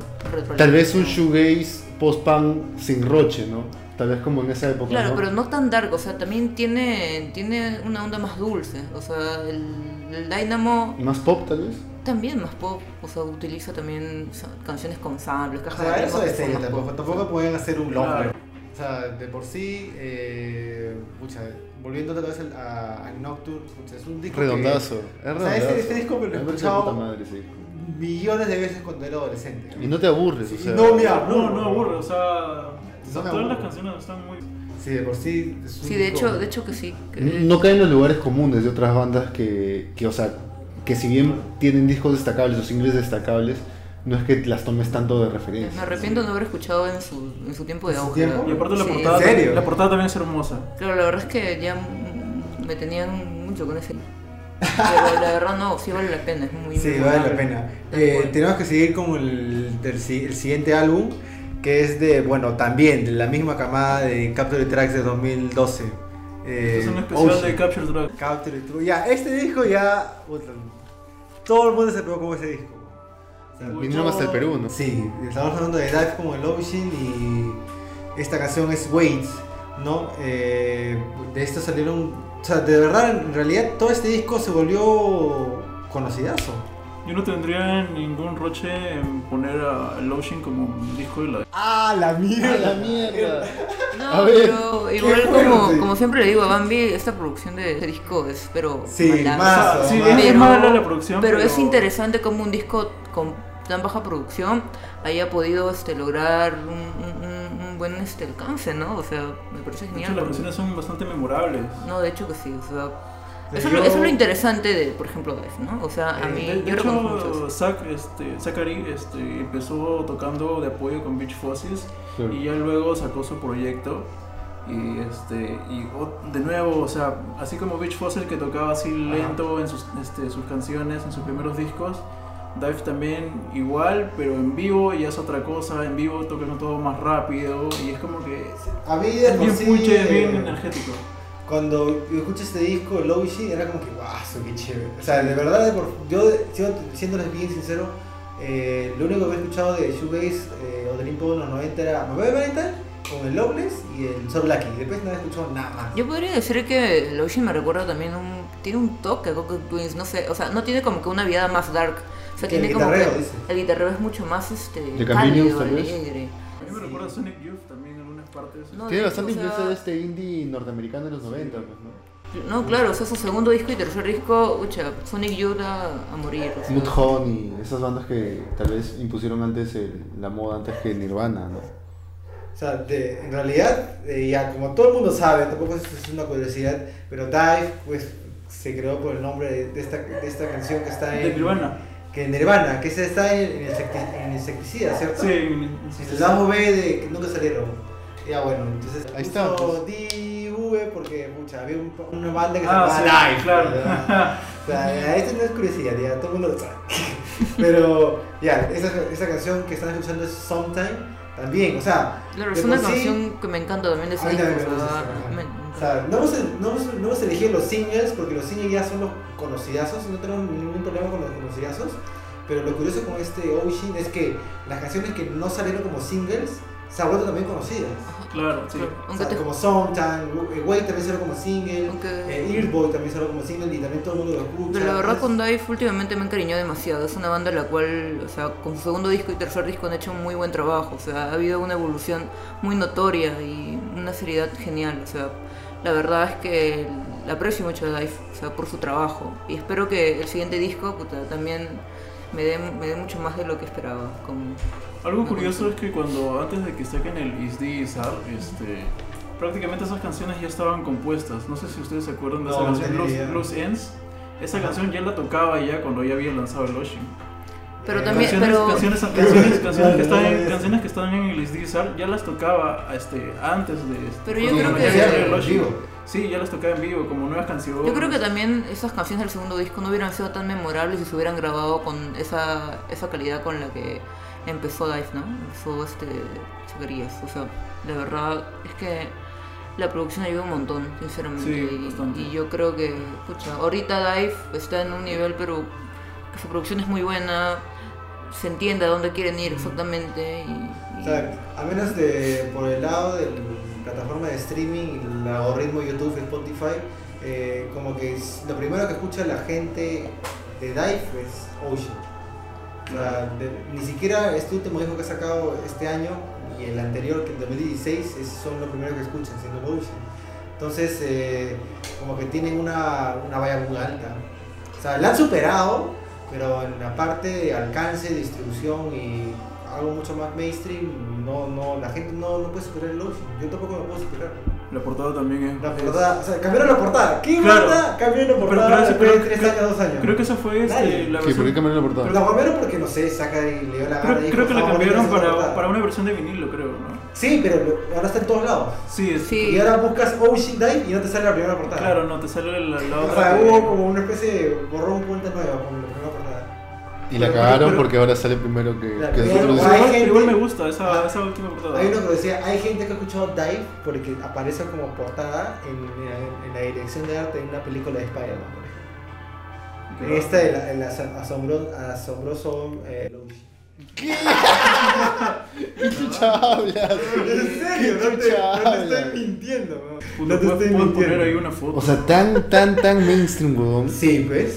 Tal vez un shoegaze post-punk sin roche, ¿no? Tal vez como en esa época. Claro, ¿no? pero no tan dark, o sea, también tiene, tiene una onda más dulce. O sea, el, el Dynamo Más pop, tal vez. también más pop, o sea, utiliza también sa- canciones con samples, O cajas sea, de eso son serio, tampoco, pop. tampoco pueden hacer un long Claro. O sea, de por sí, eh, pucha, volviendo otra vez a, a Nocturne, es un disco que- Redondazo. Es O sea, redondazo. este, disco me lo he escuchado puta madre, sí. millones de veces cuando era adolescente. Y no te aburres, Sí, o sea. no me aburro. No, no aburre, o sea, No todas aburro. las canciones están muy... Sí, de por sí. es un Sí, de disco- hecho, de hecho que sí. que- No caen en los lugares comunes de otras bandas que, que, o sea, que si bien tienen discos destacables o singles destacables, no es que las tomes tanto de Me referencia. arrepiento de no haber escuchado en su, en su tiempo de ¿En su auge. Y aparte la Sí. portada, ¿En serio? la portada también es hermosa. Claro, la verdad es que ya me tenían mucho con ese. Pero la verdad no, sí vale la pena, es muy Sí, muy vale la pena. Eh, tenemos que seguir con el, el siguiente álbum, que es de, bueno, también de la misma camada de Capture Tracks de 2012. Eh, es un especial Ocean. de Capture Track. Capture Tracks. Ya, este disco ya. todo el mundo se pegó con ese disco. O sea, Vinieron hasta el Perú, ¿no? Sí, estamos hablando de Dive como el Ocean y esta canción es Waits, ¿no? Eh, de esto salieron, o sea, de verdad, en realidad todo este disco se volvió conocidazo. Yo no tendría ningún roche en poner a Lotion como un disco de la... ¡Ah, la mierda! ¡A la mierda! No, A ver, pero igual como, como siempre le digo a Bambi, esta producción de este disco es pero Sí, mala. más, O sea, sí, más. es Pero- mala la producción, pero, es interesante como un disco con tan baja producción haya podido este lograr un, un- un- un buen este alcance, ¿no? O sea, me parece De genial. hecho, las canciones son bastante memorables. No, de hecho que sí, o sea, eso, es lo- yo- eso es lo interesante de, por ejemplo, Def, ¿no? O sea, a Eh, mí de, de yo mucho hecho, eso. Zac, este, Zachary este, empezó tocando de apoyo con Beach Fossils Claro. y ya luego sacó su proyecto. Y, este, y de nuevo, o sea, así como Beach Fossil que tocaba así lento en sus, este, sus canciones, en sus primeros discos, Dive también igual, pero en vivo ya es otra cosa, en vivo tocan todo más rápido y es como que A mí es bien sí, puche, eh, bien energético. Cuando escuché este disco, Low Sheen, era como que, guau, qué chévere. O sea, de verdad, de yo, siendo- siéndoles bien sincero, eh, lo único que había escuchado de Shoegaze eh, o Dream Pop en los 90 era Mabel Valentine con el Loveless y el Soul Lucky. Después no había escuchado nada más. Yo podría decir que Lotion me recuerda también un. Tiene un toque a Coco Twins, no sé. O sea, no tiene como que una vida más dark. O sea, Que el tiene como que. guitarreo, dices. El guitarreo es mucho más este. ¿De cálido, alegre. A mí me recuerda a Sonic partes. No, Tiene bastante hecho, o sea, influencia de este indie norteamericano de los 90, pues, ¿no? No, claro, o sea, su segundo disco y tercer disco, ucha, Sonic Youth a, a morir. o sea. Mudhoney, esas bandas que tal vez impusieron antes el- la moda antes que Nirvana, ¿no? O sea, de- en realidad, eh, ya como todo el mundo sabe, tampoco es, es una curiosidad, pero Dive pues se creó por el nombre de, de esta, de esta canción que está en... De Nirvana. Que Nirvana, que esa está en, en, insecti- en insecticida, ¿cierto? Sí, en- Si se damos B de que nunca salieron. Ya bueno, entonces Ahí está, puso pues. DV porque pucha, había un- una banda que se Ah, llamaba sí, Live. claro. ¿verdad? O sea, ya, esto no es curiosidad, ya todo el mundo lo sabe. Pero ya, esa, esa canción que están escuchando es Sometime también, o sea. Claro, es una sí- canción que me encanta también de ese disco. también me o O sea, no hemos, no, hemos, no hemos elegido los singles porque los singles ya son los conocidazos, no tenemos ningún problema con los conocidazos. Pero lo curioso con este Ocean es que las canciones que no salieron como singles se han vuelto también conocidas. Claro, sí. claro, O aunque sea, te- como Sometime, eh, Wait también salió como single, Aunque- eh, Earthboy también salió como single y también todo el mundo lo escucha. Pero la verdad con Dive últimamente me encariñó demasiado. Es una banda la cual, o sea, con su segundo disco y tercer disco han hecho un muy buen trabajo. O sea, ha habido una evolución muy notoria y una seriedad genial. O sea, la verdad es que la aprecio mucho a Dive, o sea, por su trabajo. Y espero que el siguiente disco también me dé, me dé mucho más de lo que esperaba. Como, Algo curioso es que cuando antes de que saquen el Isdi Izar, este, prácticamente esas canciones ya estaban compuestas. No sé si ustedes se acuerdan de esa No, no canción, idea. Loose Ends. Esa canción ya la tocaba ya cuando ya había lanzado el Ocean. pero Eh, también, Canciones, pero, canciones, canciones, canciones, que están en, canciones que están en el Isdi Izar ya las tocaba este, antes de Pero yo creo que- el vivo. Sí, ya las tocaba en vivo, como nuevas canciones. Yo creo que también esas canciones del segundo disco no hubieran sido tan memorables si se hubieran grabado con esa, esa calidad con la que empezó Dive, ¿no? Empezó este Zacarías. O sea, de verdad es que la producción ayuda un montón, sinceramente. Sí, y, yo creo que, pucha, ahorita Dive está en un nivel, pero que su producción es muy buena, se entiende a dónde quieren ir exactamente. Y, y- O sea, a menos de por el lado de la plataforma de streaming, el algoritmo YouTube, Spotify, eh, como que lo primero que escucha la gente de Dive es Ocean. O sea, ni siquiera este último disco que ha sacado este año y el anterior, que en 2016, es- son lo primero que escuchan, siendo Ocean. Entonces, eh, como que tienen una, una valla muy alta. O sea, la han superado, pero en la parte de alcance, distribución y algo mucho más mainstream, no, no, la gente no, no puede superar el Ocean. Yo tampoco lo puedo superar. La portada también es. La es- portada, o sea, cambiaron la portada. ¿Quién Claro. manda cambió la Pero- portada pero- después de pero- 3 creo- años, 2 años? Creo que esa fue este, la Sí, versión. ¿por qué cambiaron la Pero portada? la cambiaron porque no sé, saca y le dio la gana. Creo, y creo que la "Vamos a cambiaron para, portada". para una versión de vinilo, creo, ¿no? Sí, pero ahora está en todos lados. Sí, es, Sí. Y ahora buscas Ocean Dive y no te sale la primera portada. claro, no, te sale la, la O otra. sea, que- hubo como una especie de borrón cuenta nueva con la. Y la cagaron pero- porque ahora sale primero que, Claro, que pero- nosotros Pero Hay igual, gente- igual me gusta esa, Ah. esa última portada. Hay uno que decía, hay gente que ha escuchado Dive porque aparece como portada en, en- en la dirección de arte de una película de Spider-Man, por ejemplo. En esta, el, el asom- asombro- asombroso... Eh, ¿Qué? ¿Qué chucha hablas? en serio, ¿Qué no te, no te estoy mintiendo, no te estoy puedes poner mintiendo. ahí una foto. O sea, tan, tan, tan mainstream, weón. Sí, pues.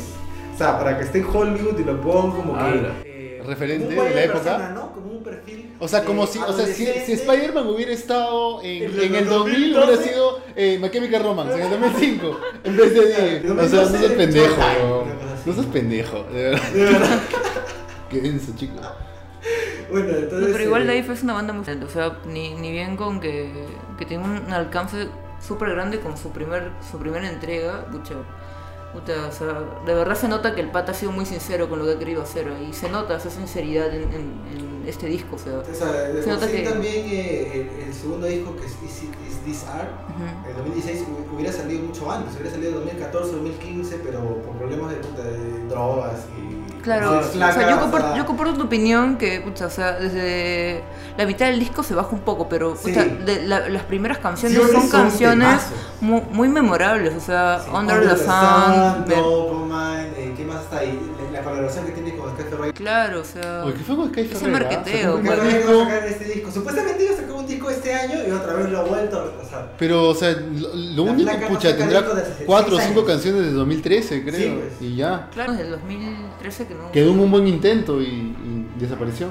O sea, para que esté en Hollywood y lo pongan como que... Ala. eh, Referente como de la época. persona, ¿no? Como un perfil O sea, como si, o sea, si, si. Spider-Man hubiera estado en, En en el el 2000, 2012, hubiera sido eh, My Chemical Romance, en el 2005, en vez de 10. Claro, O sea, no seas 2012, pendejo, así. No seas pendejo, de verdad. De verdad. Qué denso, chicos. Bueno, No, entonces... pero igual eh, Dive es una banda muy o sea, ni, ni bien con que, que tiene un alcance súper grande con su primer su primera entrega, pucha, puta, o sea, de verdad se nota que el pata ha sido muy sincero con lo que ha querido hacer y se nota esa sinceridad en, en- en este disco, o sea, O sea, de Se nota que- también eh, el, el segundo disco que es Is, Is This Art, ujú. el 2016 hu- hubiera salido mucho antes, hubiera salido en 2014, 2015, pero por problemas de, de drogas y... Claro, o sea, yo comparto, yo comparto tu opinión que, pucha, o sea, desde la mitad del disco se baja un poco, pero Sí. pucha, de la- las primeras canciones Canciones son son canciones muy, muy memorables, o sea, sí, Under, the Sun, me- Dopamine, eh, ¿qué más está ahí? La, la colaboración que tiene con Sky Ferreira. claro, o sea, Oye, ¿qué fue con Sky Ese Ferreira? marqueteo, pues. disco, iba a sacar este disco. Supuestamente iba a sacar un disco este año y otra vez lo ha vuelto a retrasar. Pero, o sea, lo, lo único, no pucha, tendrá 4 o seis 5 años. canciones de 2013, creo. Sí, pues. Y ya. claro, desde el 2013 que no... Quedó en un buen intento y, y desapareció.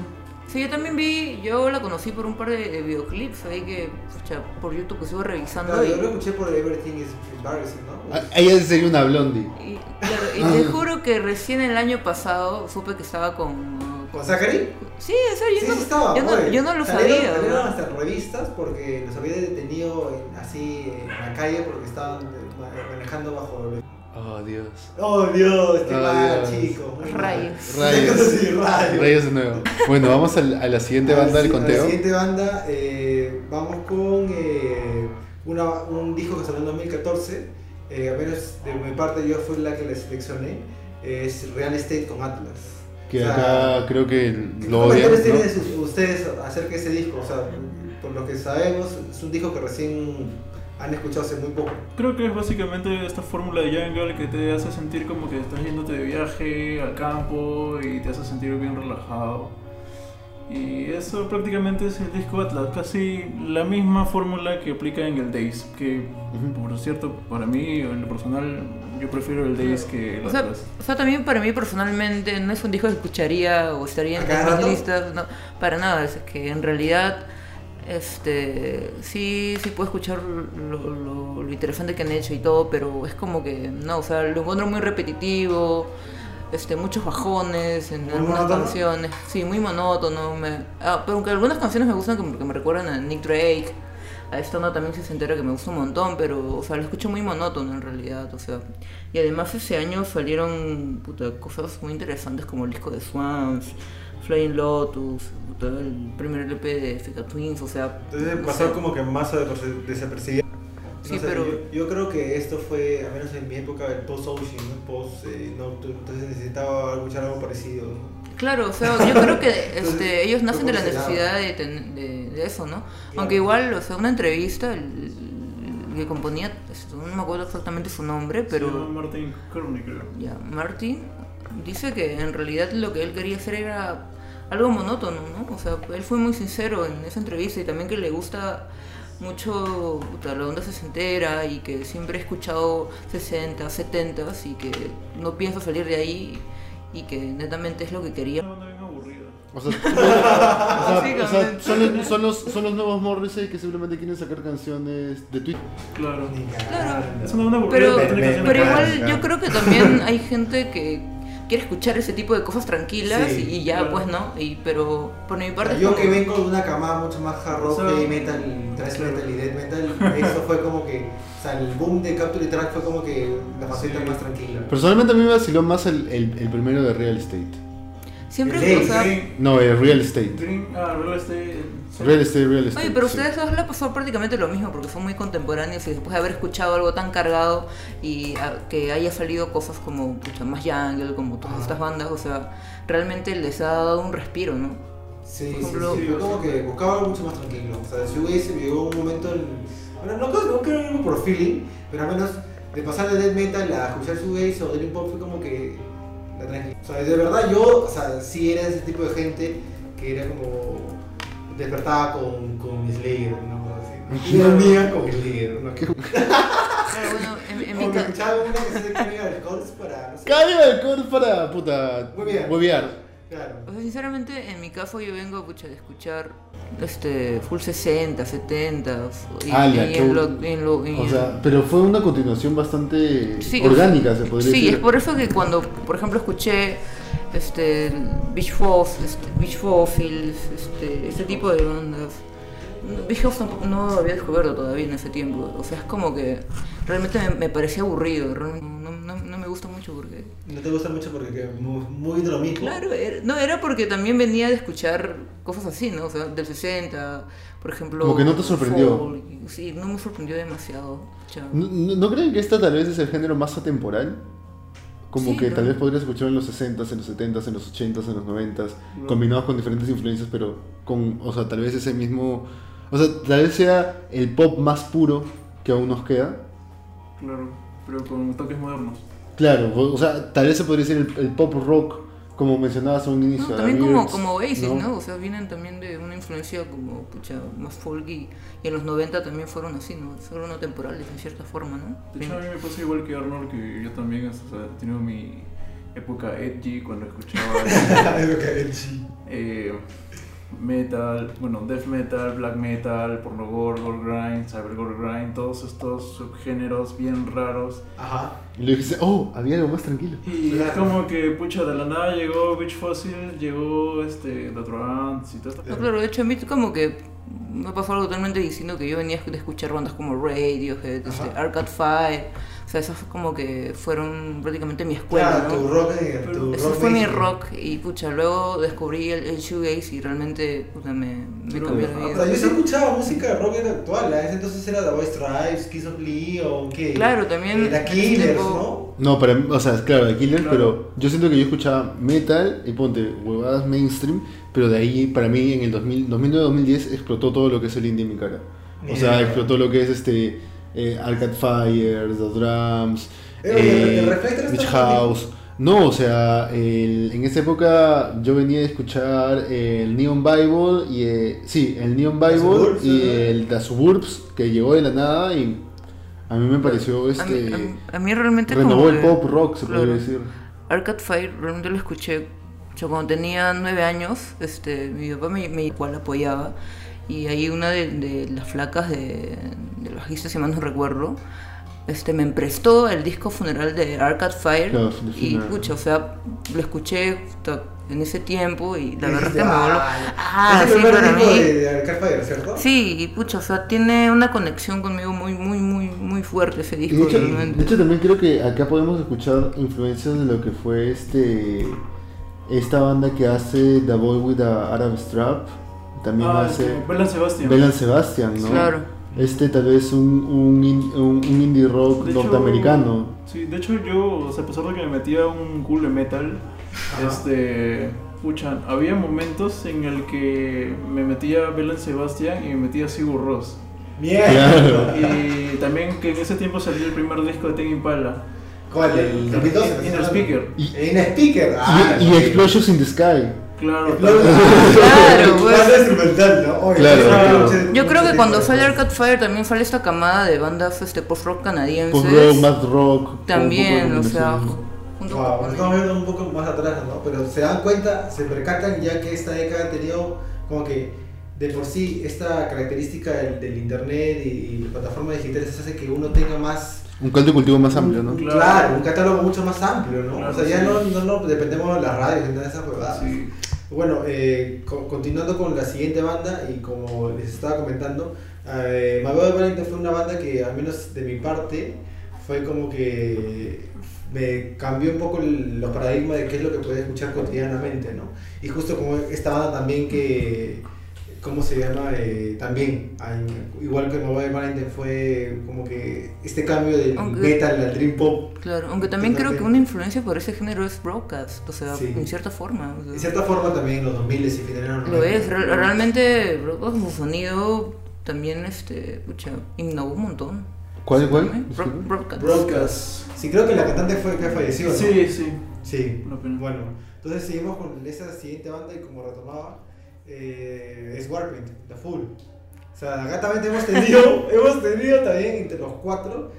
Sí, yo también vi, yo la conocí por un par de, de videoclips ahí que, pucha, por YouTube que estuve revisando Claro, y, yo lo escuché por Everything is Embarrassing, ¿no? Ah, Ella sería una blondie. y, claro, y te juro que recién el año pasado supe que estaba con... ¿Con Zachary? Sí, Sí, yo, sí no, estaba, yo, no, oye. yo no lo Salieron- sabía. Salieron ¿no? hasta en revistas porque los había detenido en- así en la calle porque estaban eh, ma- manejando bajo... Oh, Dios. Oh, Dios, qué Oh, mal, Dios. chico. Rayos. Rayos. sí, rayos. Rayos de nuevo. Bueno, vamos al- a la siguiente A la banda del a conteo. La siguiente banda, eh, vamos con eh, una, un disco que salió en 2014. Eh, a menos de mi parte, yo fui la que le seleccioné. Es Real Estate con Atlas. Que O sea, acá creo que ¿Qué lo odian. tienen ¿no? sus- ustedes acerca de ese disco? O sea, por lo que sabemos, es un disco que recién han escuchado hace muy poco. Creo que es básicamente esta fórmula de Jungle que te hace sentir como que estás yéndote de viaje al campo y te hace sentir bien relajado. Y eso prácticamente es el disco Atlas, casi la misma fórmula que aplica en el Days, que por cierto, para mí, en lo personal, yo prefiero el Days que el O sea, Atlas. o sea, también para mí personalmente no es un disco que escucharía o estaría ¿A en mis listas, no, para nada, es que en realidad este sí sí puedo escuchar lo, lo- lo interesante que han hecho y todo, pero es como que no, o sea, lo encuentro muy repetitivo, este muchos bajones en ¿Muy algunas monótono? canciones, sí, muy monótono, me, ah, pero aunque algunas canciones me gustan como que me recuerdan a Nick Drake. A esta no también se entera que me gusta un montón, pero, o sea, lo escucho muy monótono en realidad, o sea. Y además ese año salieron puta, cosas muy interesantes como el disco de Swans, Flying Lotus, el primer LP de Fika Twins, o sea. Entonces no pasó sé. como que más desaperci- desapercibido. Sí, No sé, pero- yo, yo creo que esto fue, al menos en mi época, el post-Ocean, ¿no? post eh, Nocturne, entonces necesitaba escuchar algo parecido. ¿no? Claro, o sea, yo creo que este, ellos nacen de la necesidad de, ten- de, de eso, ¿no? Aunque igual, o sea, una entrevista, el, el que componía, este, no me acuerdo exactamente su nombre, Se llama pero Martin Kearney, creo. ya, Martin dice que en realidad lo que él quería hacer era algo monótono, ¿no? O sea, él fue muy sincero en esa entrevista y también que le gusta mucho puta, la onda sesentera y que siempre he escuchado 60, 70 y que no pienso salir de ahí y que netamente es lo que quería. Una banda bien aburrida. O sea, o sea, o sea, son, los, son, los, son los nuevos Morrissey que simplemente quieren sacar canciones de tweet. Claro. Cagando. Es una banda aburrida, Pero, pero pero igual yo creo que también hay gente que quiere escuchar ese tipo de cosas tranquilas Sí, y, y ya, claro. pues, ¿no? Y, pero por mi parte... yo como- que vengo de una camada mucho más hard rock, heavy metal, thrash metal y death metal, eso fue como que, o sea, el boom de Capture Track fue como que la faceta Sí. más tranquila. Personalmente a mí me vaciló más el, el, el primero de Real Estate. Siempre, Green, o sea... Green, No, el Real Estate. Green, ah, Real Estate. sí. Real Estate, Real Estate. Oye, pero sí. ustedes dos le pasó prácticamente lo mismo porque son muy contemporáneos y después de haber escuchado algo tan cargado y ah, que haya salido cosas como pucha, más Jungle, como todas estas bandas, o sea, realmente les ha dado un respiro, ¿no? Sí, Por sí, ejemplo- sí, fue como que buscaba algo mucho más tranquilo. O sea, el shoegaze me llegó un momento, en, bueno, no, creo- no creo por feeling, pero al menos de pasar de death metal a escuchar shoegaze o dream pop fue como que la. O sea, de verdad yo, o sea, sí era ese tipo de gente que era como despertaba con, con Slayer, ¿no? Así. Y dormía con Slayer, ¿no? Claro, bueno, en, en mi Como que ca- escuchaba una que se para, no sé, Cambio de code para puta. Huevear. Huevear. Claro. O sea, sinceramente, en mi caso yo vengo pucha, de escuchar este full 60, 70 y, Ala, y en lo, en lo- en O sea, pero fue una continuación bastante Sí, orgánica, se podría Sí, decir. es por eso que cuando, por ejemplo, escuché este Beach Foss, este, Beach Fossils, este, ese tipo de bandas. Tampoco- no había descubierto todavía en ese tiempo. O sea, es como que realmente me, me parecía aburrido. No, no- no me gusta mucho porque... No te gusta mucho porque que muy, muy de lo mismo. Claro, era- no, era porque también venía de escuchar cosas así, ¿no? O sea, del 60, por ejemplo... Como que no te sorprendió. folk, sí, no me sorprendió demasiado. ¿No, no, creen que esta tal vez es el género más atemporal? Como Sí, que ¿no? tal vez podrías escucharlo en los 60s, en los 70s, en los 80s, en los 90s, No. combinados con diferentes influencias, pero con, o sea, tal vez ese mismo, o sea, tal vez sea el pop más puro que aún nos queda. Claro, pero con toques modernos. Claro, o sea, tal vez se podría decir el, el pop rock, como mencionabas a un inicio. No, también como, como Oasis, ¿no? O sea, vienen también de una influencia como, pucha, más folky. Y en los 90 también fueron así, ¿no? Fueron atemporales en cierta forma, ¿no? De hecho, a mí me pasa igual que Arnold, que yo también o sea, he tenido mi época edgy cuando escuchaba que edgy. eh, metal, bueno, death metal, black metal, porno gore, gore grind, cyber gore grind, todos estos subgéneros bien raros. Ajá. Y le dijiste, oh, había algo más tranquilo. Y Claro. es como que, pucha, de la nada llegó Beach Fossil, llegó este, The Trance y todo esto. No, claro, de hecho a mí como que me pasó algo totalmente distinto que yo venía de escuchar bandas como Radiohead, este. Arcade Fire. O sea, esas como que fueron prácticamente mi escuela, Claro, ¿no? tu rock, eh, Pero tu Eso rock fue mi rock y pucha, luego descubrí el, el shoegaze y realmente puta, me, me Pero- cambió la Ah, vida. pero yo sí escuchaba música de rock actual, ¿eh? Ese entonces era The Voice Stripes, Kiss of Leon, ¿qué? Claro, también Eh, The Killers, tiempo- ¿no? No, para mí, o sea, claro, de Killer, Claro. pero yo siento que yo escuchaba metal y ponte huevadas mainstream, pero de ahí, para mí, en el 2000 2009-2010 explotó todo lo que es el indie en mi cara. O sea, explotó lo que es este eh, Arcade Fire, The Drums, eh, ¿el Reflector está Beach House. No, o sea, el- en esa época yo venía a escuchar el Neon Bible y eh, sí, el Neon The Bible Suburbs, y ¿no? el The Suburbs que llegó de la nada y a mí me pareció A mí, este a mí- a mí realmente renovó como el que- pop rock, se claro. podría decir. Arcade Fire realmente lo escuché yo cuando tenía nueve años, este, mi papá me, me igual apoyaba y ahí una de, de las flacas de, del bajista, si mal no recuerdo, este, me prestó el disco funeral de Arcade Fire Claro, y pucha, o sea, lo escuché en ese tiempo y la verdad es que me voló. "Ah, Ah, es el sí, primer para mí. de, de Arcade Fire, ¿cierto? Sí, y pucha, o sea, tiene una conexión conmigo muy, muy, muy, muy fuerte ese disco. de hecho, de hecho también creo que acá podemos escuchar influencias de lo que fue este esta banda que hace The Boy with the Arab Strap, también Ah, hace este, Bella Sebastian. Belan Sebastian, ¿no? Claro. Este tal vez un, un, in- un- un indie rock De hecho, norteamericano. Sí, de hecho yo, o sea, a pesar de que me metía un cool de metal, este, pucha, había momentos en el que me metía Belen Sebastian y me metía Sigur Ross. Mierda. Claro. Y también que en ese tiempo salió el primer disco de Tame Impala. ¿Cuál? ¿El 2012? In the Speaker. Y, En Speaker. Ah, y, y. Explosions in the Sky. Claro, Claro, Claro, pues. Banda instrumental, ¿no? Claro. yo escuché Yo creo que cuando sale de Arcade Fire también sale esta camada de bandas este, post-rock canadienses. Post rock, mad rock. También, o sea, Wow, con... estamos viendo un poco más atrás, ¿no? Pero se dan cuenta, se percatan ya que esta década ha tenido como que de por sí esta característica del, del internet y, y plataformas digitales hace que uno tenga más Un caldo de cultivo más amplio, ¿no? Claro. Claro, un catálogo mucho más amplio, ¿no? Claro, o sea, ya sí. no, no, no dependemos de las radios, de esas huevadas. Sí. Bueno, eh, co- continuando con la siguiente banda, y como les estaba comentando, eh, My Boy Valentine fue una banda que, al menos de mi parte, fue como que me cambió un poco el- los paradigmas de qué es lo que puedes escuchar cotidianamente, ¿no? Y justo como esta banda también que, ¿cómo se llama? Eh, también, ay, igual que Boy Valentine fue como que este cambio del Aunque- metal al dream pop, Claro, aunque también creo que una influencia por ese género es broadcast, o sea, Sí. en cierta forma. o sea, en cierta forma también en los 2000 y finales de los Lo 90. es, re- realmente broadcast su sonido también, este, pucha, innovó un montón. ¿Cuál, cuál? Bro- broadcast. Broadcast. Sí, creo que la cantante fue que falleció, ¿no? Sí, sí. Sí. Bueno, entonces seguimos con esa siguiente banda y como retomaba, eh, es Warpaint, The Full. O sea, acá también hemos tenido, hemos tenido también entre los cuatro,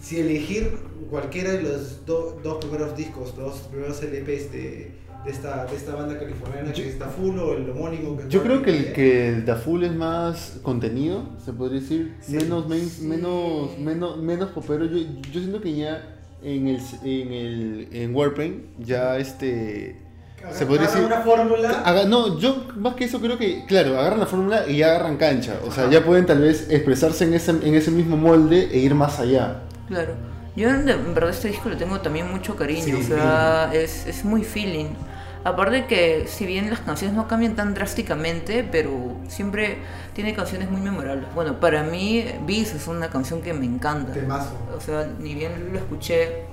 si elegir cualquiera de los do- dos primeros discos, dos primeros LPs de, de, esta, de esta banda californiana, que es The Full o el homónimo. Que Yo creo que el que el Da Full es más contenido, se podría decir, Sí. menos, main- Sí. menos, menos, menos popero. Yo, yo siento que ya en el, en el en Warpaint ya este se podría decir una fórmula. Haga- no, yo más que eso creo que, claro, agarran la fórmula y ya agarran cancha. O sea, ya pueden tal vez expresarse en ese, en ese mismo molde e ir más allá. Claro. Yo en verdad este disco le tengo también mucho cariño, Sí, o sea, es, es muy feeling. Aparte que si bien las canciones no cambian tan drásticamente, pero siempre tiene canciones muy memorables. Bueno, para mí Beast es una canción que me encanta. Temazo. O sea, ni bien lo escuché,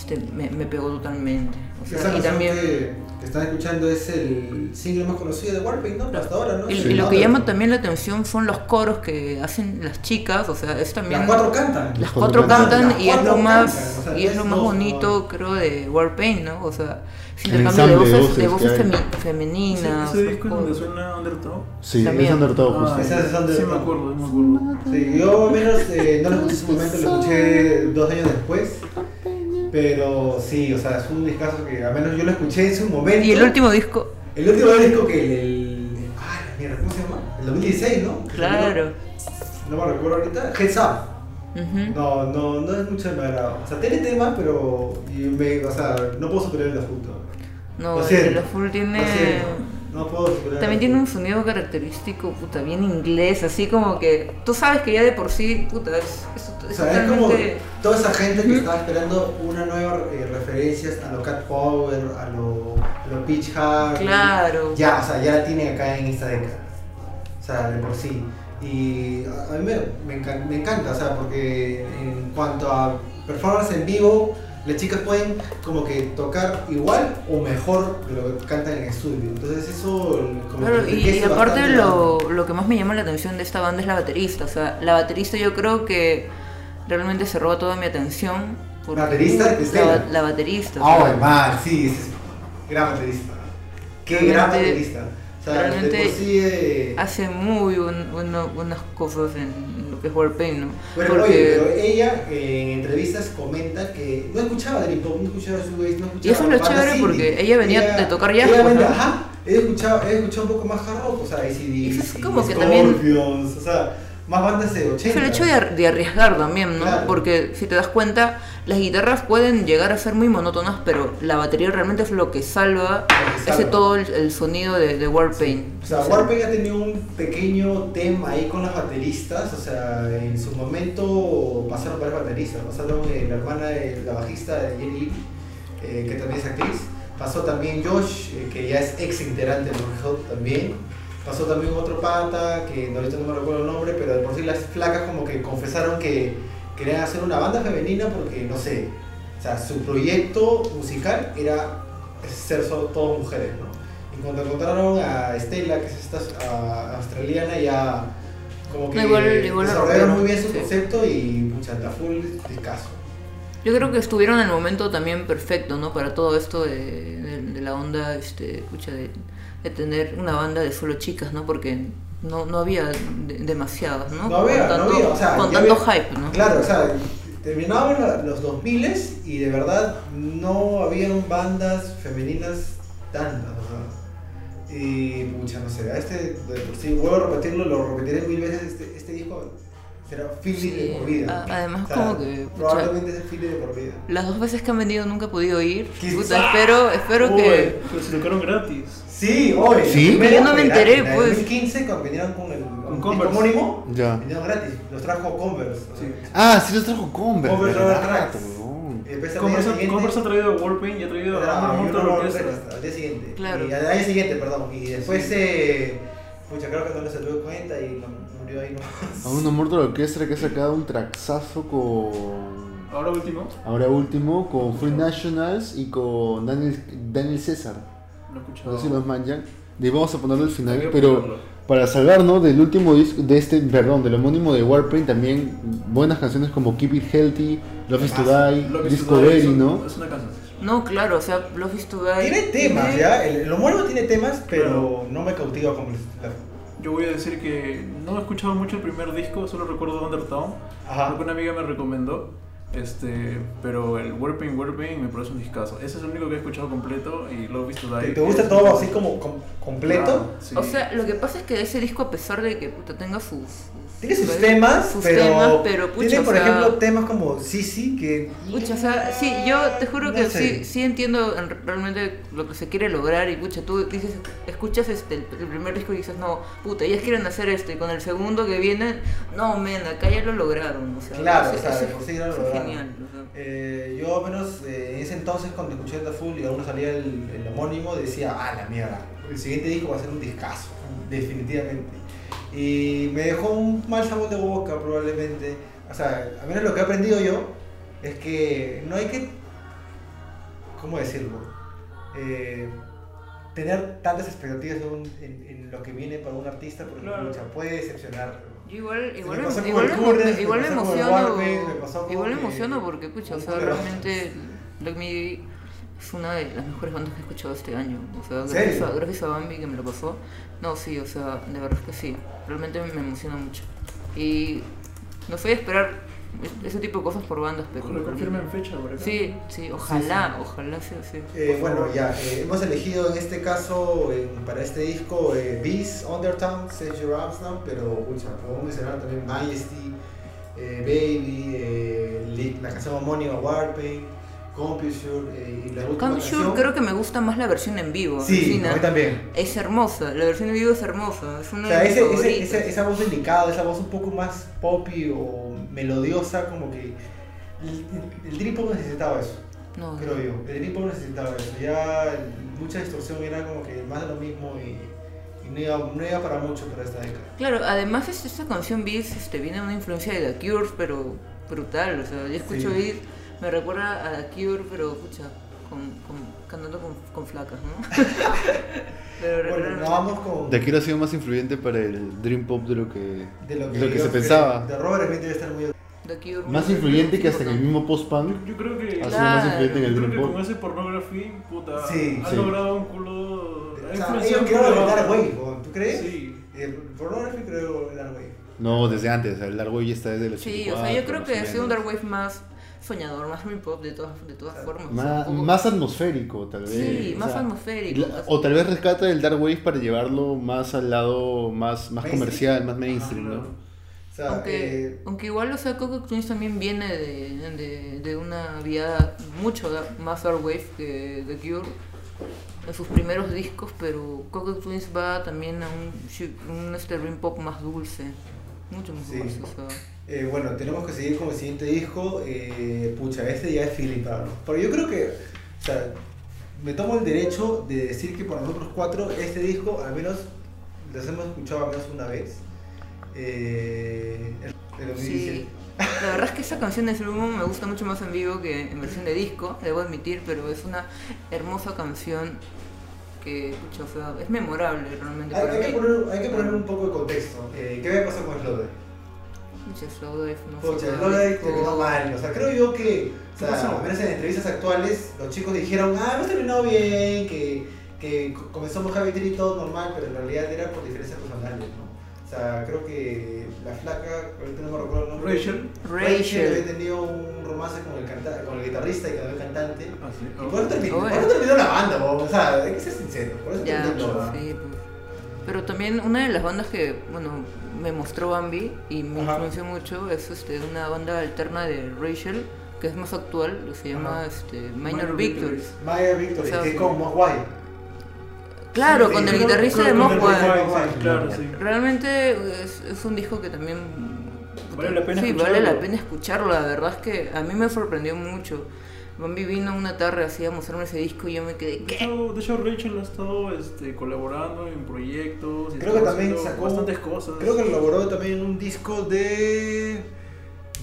este, me, me pegó totalmente. O sea, Esa y también... que, que están escuchando es el single más conocido de Warpaint, ¿no? Hasta ahora, ¿no? Y, Sí, y lo ¿no? que llama también la atención son los coros que hacen las chicas, o sea, es también... Las cuatro cantan. Las cuatro cuatro cantan. y es cuatro lo más cantan, o sea, y es no lo es más dos, bonito creo de Warpaint, ¿no? O sea, ese El intercambio de voces, de voces femi- femeninas. Ese disco es donde suena Undertow. Sí, También. es Undertow, Ah, justo. Esa es Undertow. sí, me acuerdo, me acuerdo. Sí, yo al menos eh, no lo escuché en su momento, lo escuché dos años después. Pero sí, o sea, es un discazo que al menos yo lo escuché en su momento. Y el último disco, El último disco que el. el ay, la mierda, ¿cómo se llama? El 2016, ¿no? claro. No me recuerdo ahorita. Heads Up. No, no, no es mucho de mi agrado. O sea, tiene temas, pero. y me, o sea, no puedo superar el asunto. No, Lo el siento, Full tiene Lo siento, No puedo superar también tiene un sonido característico, puta, bien inglés, así como que tú sabes que ya de por sí, puta, es, es, O como toda esa gente que estaba esperando una nueva eh, referencias a lo Cat Power, a lo, a lo Harvey. Claro. Ya, o sea, ya la tiene acá en esta década. O sea, de por sí. Y a mí me, me encan- me encanta, o sea, porque en cuanto a performance en vivo, las chicas pueden como que tocar igual o mejor de lo que cantan en estudio. Entonces eso como Claro, que y, y aparte la- lo, lo que más me llama la atención de esta banda es la baterista. O sea, la baterista yo creo que realmente se roba toda mi atención. porque- ¿Baterista? La, Estela. la baterista. o Ah, sea, mal, sí, es gran baterista. Qué gran baterista. O sea, realmente sí. eh, hace muy buen- bueno- buenas cosas en lo que es Warpaint, ¿no? Pero, Porque- oye, pero ella eh, en entrevistas comenta que no escuchaba Dream Pop, no escuchaba Shoegaze, no escuchaba Y eso es lo chévere porque ella venía de tocar jazz, ella pues, venía- ¿no? Ajá, ella escuchaba, ella escuchaba un poco más hard rock, o sea, ACDC, es como que también- Scorpions, o sea, más bandas de 80. Es el hecho de, de arriesgar también, ¿no? Claro. Porque si te das cuenta, las guitarras pueden llegar a ser muy monótonas, pero la batería realmente es lo que salva, que ese salva. todo el, el sonido de, de Warpaint. O sea, Warpaint ha tenido un pequeño tema ahí con las bateristas, o sea, en su momento pasaron varios bateristas, pasaron eh, la hermana de la bajista de Jenny eh, que también es actriz, pasó también Josh, eh, que ya es ex integrante de Hot también, pasó también otro pata, que ahorita no me recuerdo el nombre, pero de por sí las flacas como que confesaron que querían hacer una banda femenina porque, no sé, o sea, su proyecto musical era ser solo todas mujeres, ¿no? Y cuando encontraron a Estela, que es esta australiana, ya como que igual- igual desarrollaron muy bien su sí. concepto y pucha, la full discazo. Yo creo que estuvieron en el momento también perfecto, ¿no? Para todo esto de, de- de la onda, este, pucha, de, de tener una banda de solo chicas, ¿no? Porque no, no había de- demasiadas, ¿no? No había, con no tanto, había, o sea, con tanto había- hype, ¿no? Claro, o sea, terminaban la- los 2000 y de verdad no habían bandas femeninas tantas, o sea. Y pucha, no sé, a este, de por sí, vuelvo a repetirlo, lo repetiré mil veces, este, este disco será Philly Sí, de por vida. además como que, pucha. Probablemente es Philly de por vida. Las dos veces que han venido nunca he podido ir. Quizá. Puta, espero, espero Uy, que. pero se lo quedaron gratis. Sí, hoy. ¿Sí? Yo no me enteré, En pues. 2015, cuando vinieron con el Con con Converse. homónimo, Ya. vinieron gratis. Los trajo Converse. Sí. Ah, sí los trajo Converse. Converse al Converse, día ha traído Warpaint y ha traído a orquesta. orquesta, Al día siguiente. Claro. Y al año siguiente, perdón. Y después, eh, pucha, creo que no se dio cuenta y no- murió ahí nomás. A una Mortal Orchestra que ha sacado un traxazo con. Ahora último, Ahora último, con Free Nationals y con Daniel, Daniel César. No he No escuchado. sé si los manjan. Y vamos a ponerlo al final. Pero ponerlo. para salvarnos del último disco, de este, perdón, del homónimo de Warpaint, también buenas canciones como Keep It Healthy, Love is to Die, Discovery, Die un- ¿no? Es una canción. No, claro, o sea, Love is to Die. Tiene temas, tiene- ya. El, el homónimo tiene temas, pero Claro. no me cautiva como la. Yo voy a decir que no he escuchado mucho el primer disco, solo recuerdo Undertown. Porque una amiga me recomendó. Este, pero el Warpaint Warpaint me parece un discazo. Ese es el único que he escuchado completo y Love is to Die. ¿Te, te gusta todo así como com- completo? Sí. O sea, lo que pasa es que ese disco, a pesar de que puta, tenga sus. Tiene sus temas, sus pero, temas, pero pucha, tiene por o sea, ejemplo temas como Sisi que Pucha, o sea, sí, yo te juro No que sé. sí, sí entiendo en- realmente lo que se quiere lograr y pucha, tú dices, escuchas este, el, el primer disco y dices, no, puta, ellas quieren hacer esto y con el segundo que viene, no, men, acá ya lo lograron, o sea, Claro, o sea, sí ya lo lograron. genial, o sea. eh, yo al menos eh, en ese entonces cuando escuché The Full y aún no salía el, el homónimo decía, ah la mierda, el siguiente disco va a ser un discazo, definitivamente. Y me dejó un mal sabor de boca probablemente. O sea, a menos lo que he aprendido yo es que no hay que, ¿cómo decirlo? Eh, tener tantas expectativas en, un- en- en lo que viene para un artista porque Claro. pucha, puede decepcionar. Yo igual, igual, me con igual, el me- igual el emociono, me igual me porque, pucha, o sea, realmente Black Midi es una de las mejores bandas que he escuchado este año, o sea, gracias a Bambi que me lo pasó, no, sí, o sea, de verdad es que sí, realmente me emociona mucho. Y no sé esperar ese tipo de cosas por bandas, pero... Lo confirmen fecha, por ejemplo. Sí, sí, ojalá, ojalá sea así. Eh, bueno, ya, eh, hemos elegido en este caso, para este disco, eh, Beast, Undertown, Save Your pero, pucha, podemos mencionar también Majesty, eh, Baby, eh, la canción homónima Warpaint, Computure, eh, y la última canción... Sure creo que me gusta más la versión en vivo. Sí, a mí también. Es hermosa, la versión en vivo es hermosa, es una O sea, de ese, ese- esa, esa voz delicada, esa voz un poco más poppy o melodiosa, como que el, el Dream Pop necesitaba eso. No, creo yo. El Dream Pop necesitaba eso. Ya mucha distorsión era como que más de lo mismo y, no, iba, no iba para mucho para esta década. Claro, además es- esta canción Beats este, viene de una influencia de The Cure, pero brutal. O sea, yo escucho Sí. Beats, me recuerda a The Cure, pero escucha, con, con- cantando con, con flacas, ¿no? pero Bueno, nos vamos con De aquí ha sido más influyente para el Dream Pop de lo que, de lo que, de lo que yo se pensaba. De Robert Smith debe estar muy... The Cure, Más influyente que hasta en el mismo post-punk. Yo, yo creo que. Ha sido Claro. más influyente en Yo el creo Dream que con Pop. ese pornography, puta, Sí, ha sí. logrado un culo. O sea, ellos el Dark. Wave, ¿tú crees? Sí. Eh, Pornography creo el Dark Wave. No, desde antes. El Dark Wave ya está desde los Sí, o sea, yo creo que ha sido un Dark Wave más soñador, más dream pop de todas, de todas formas. o sea, Más, un poco- más atmosférico, tal vez. Sí, o más sea, atmosférico. la- o tal vez rescata el Dark Wave para llevarlo más al lado más, más Mainstream. comercial, más mainstream, Ajá, ¿no? O sea, Aunque, eh, aunque igual, o sea, Coco Twins también viene de, de, de una vía mucho más dark wave que The Cure en sus primeros discos, pero Coco Twins va también a un, un este dream pop más dulce, mucho más Sí. dulce, o sea. Eh, bueno, tenemos que seguir con el siguiente disco. Eh, pucha, este ya es feeling para nosotros. Pero yo creo que, o sea, me tomo el derecho de decir que para nosotros cuatro, este disco, al menos, los hemos escuchado al menos una vez. Eh, el de 2017. Sí, la verdad es que esa canción de Slow me gusta mucho más en vivo que en versión de disco, debo admitir, pero es una hermosa canción que, pucha, o sea, es memorable realmente Hay, para hay que mí. poner, hay que poner un poco de contexto. Eh, ¿Qué había pasado con Slowdive? Pucha, Slowdive, no Pucha, terminó mal. O sea, creo yo que, o ¿Qué sea, pasó? al menos en entrevistas actuales, los chicos dijeron, ah, hemos terminado bien, que, que co- comenzamos Heavy Tree y todo normal, pero en realidad era por diferencias personales, ¿no? O sea, creo que la flaca, ahorita no me recuerdo el nombre. Rachel. Rachel había tenido un romance con el, canta con el guitarrista y quedó el cantante. Ah, sí. Y por eso terminó, Oye. por eso terminó la banda, bo. o sea, hay que ser sincero, por eso Ya, terminó. ¿no? sí, pues. Pero también una de las bandas que, bueno, me mostró Bambi y me Ajá. influenció mucho es este, una banda alterna de Rachel, que es más actual, que se llama este, Minor, Minor Victories. Victories. Maya Victory, O sea, que es con Mogwai. Claro, Sí, con el guitarrista de Mogwai. Claro, sí. Realmente es, es un disco que también Vale la pena sí, escucharlo. vale la pena escucharlo. La verdad es que a mí me sorprendió mucho. Bambi vino una tarde así a mostrarme ese disco y yo me quedé, De ¿qué? hecho, de hecho, Rachel ha estado este, colaborando en proyectos. y Creo que también sacó. bastantes cosas. Creo que elaboró también en un disco de.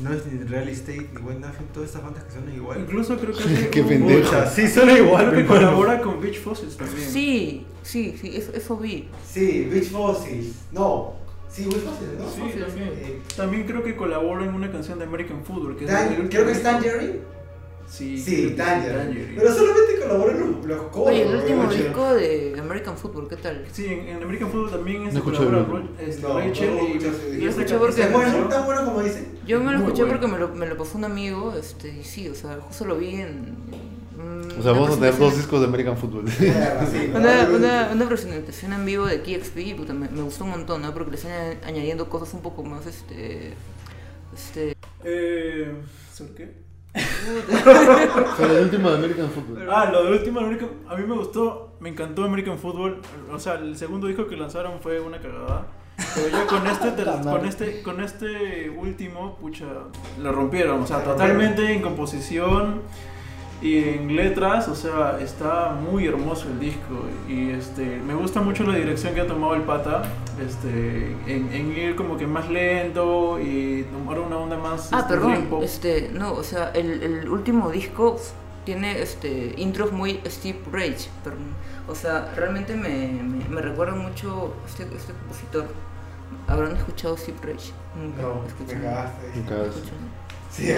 No es ni Real Estate ni Wayne Nothing, todas estas bandas que suenan igual. Incluso creo que Qué pendejo. Pucha, sí, suena igual. Creo que pero- colabora con Beach Fossils también. Sí, sí, sí, eso, eso vi. Sí, Beach Fossils. No. Sí, Beach Fossils, ¿no? Sí, también. Eh, También creo que colabora en una canción de American Football. Que es Dan- último creo que es. Tangerine. Sí, Sí, Tangerine. Pero solamente colaboran los, los coros. Oye, el último disco de American Football, ¿qué tal? Sí, en, en American Football también es No escuché colabora este, No, Rachel no y, escuché ese y disco. esa Escuché porque- ¿Es bueno? ¿Tan bueno como dicen? Yo me lo escuché bueno. porque me lo, me lo pasó un amigo, este, y sí, o sea, justo lo vi en... mm, O sea, vamos a tener dos discos de American Football. Una, una, una presentación en vivo de KXP y puta, me, me gustó un montón, ¿no? Porque le están añ- añadiendo cosas un poco más, este... Este... Eh, ¿Sobre qué? Sobre el último de American Football. Ah, lo de último American. A mí me gustó, me encantó American Football. O sea, el segundo disco que lanzaron fue una cagada. Pero ya con este, con este, con este último, pucha, lo rompieron. O sea, totalmente en composición y en letras. O sea, está muy hermoso el disco. Y este, me gusta mucho la dirección que ha tomado el pata. Este, en, en ir como que más lento y tomar una onda más. Ah, este, perdón, este, no, o sea, el, el último disco tiene este intros muy Steve Rage, perdón. O sea, realmente me, me, me recuerda mucho este, este compositor. ¿Habrán escuchado Steve Rage? Nunca No. Nunca. Escuchan. Sí,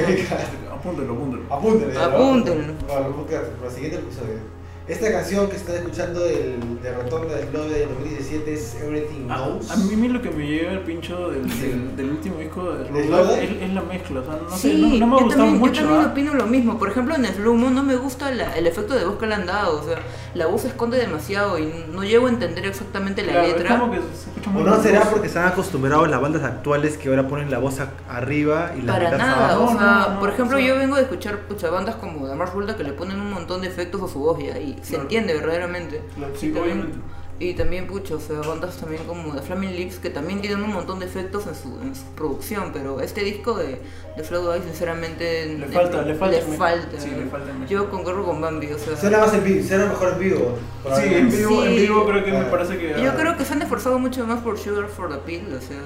apúntalo. Apúntenle. ¿no? Apúntenlo. Para, el podcast, para el siguiente episodio. Esta canción que están escuchando del, de Rotonda del Love de 2017 es Everything A, Knows. a mí me lo que me llega el pincho del, del, del último disco de ¿De Slowdown Slowdown? es, es la mezcla, o sea, no sé, Sí, no, no me ha gustado también, mucho. yo también ¿ah? opino lo mismo. Por ejemplo, en el Slumo no me gusta la- el efecto de voz que le han dado. O sea, la voz se esconde demasiado y no llego a entender exactamente la Claro, letra. como que se escucha ¿O no será porque están acostumbrados las bandas actuales que ahora ponen la voz a- arriba y la Para nada, abajo? o sea, no, no, por ejemplo, o sea- yo vengo de escuchar pucha, bandas como Mars Volta que le ponen un montón de efectos a su voz y ahí se Claro. entiende verdaderamente. Claro, sí, también, obviamente. Y también, pucha, o sea, bandas también como The Flaming Lips que también tienen un montón de efectos en su, en su producción, pero este disco de, de Flow Eye, sinceramente, Le falta, le falta. le me- falta. Sí, le falta. me- Yo concuerdo con Bambi, o sea. Suena más en vivo, suena mejor en vivo. Sí, en vivo, en vivo creo que me Ah. parece que. Yo creo que se han esforzado mucho más por Sugar for the Pill, o sea,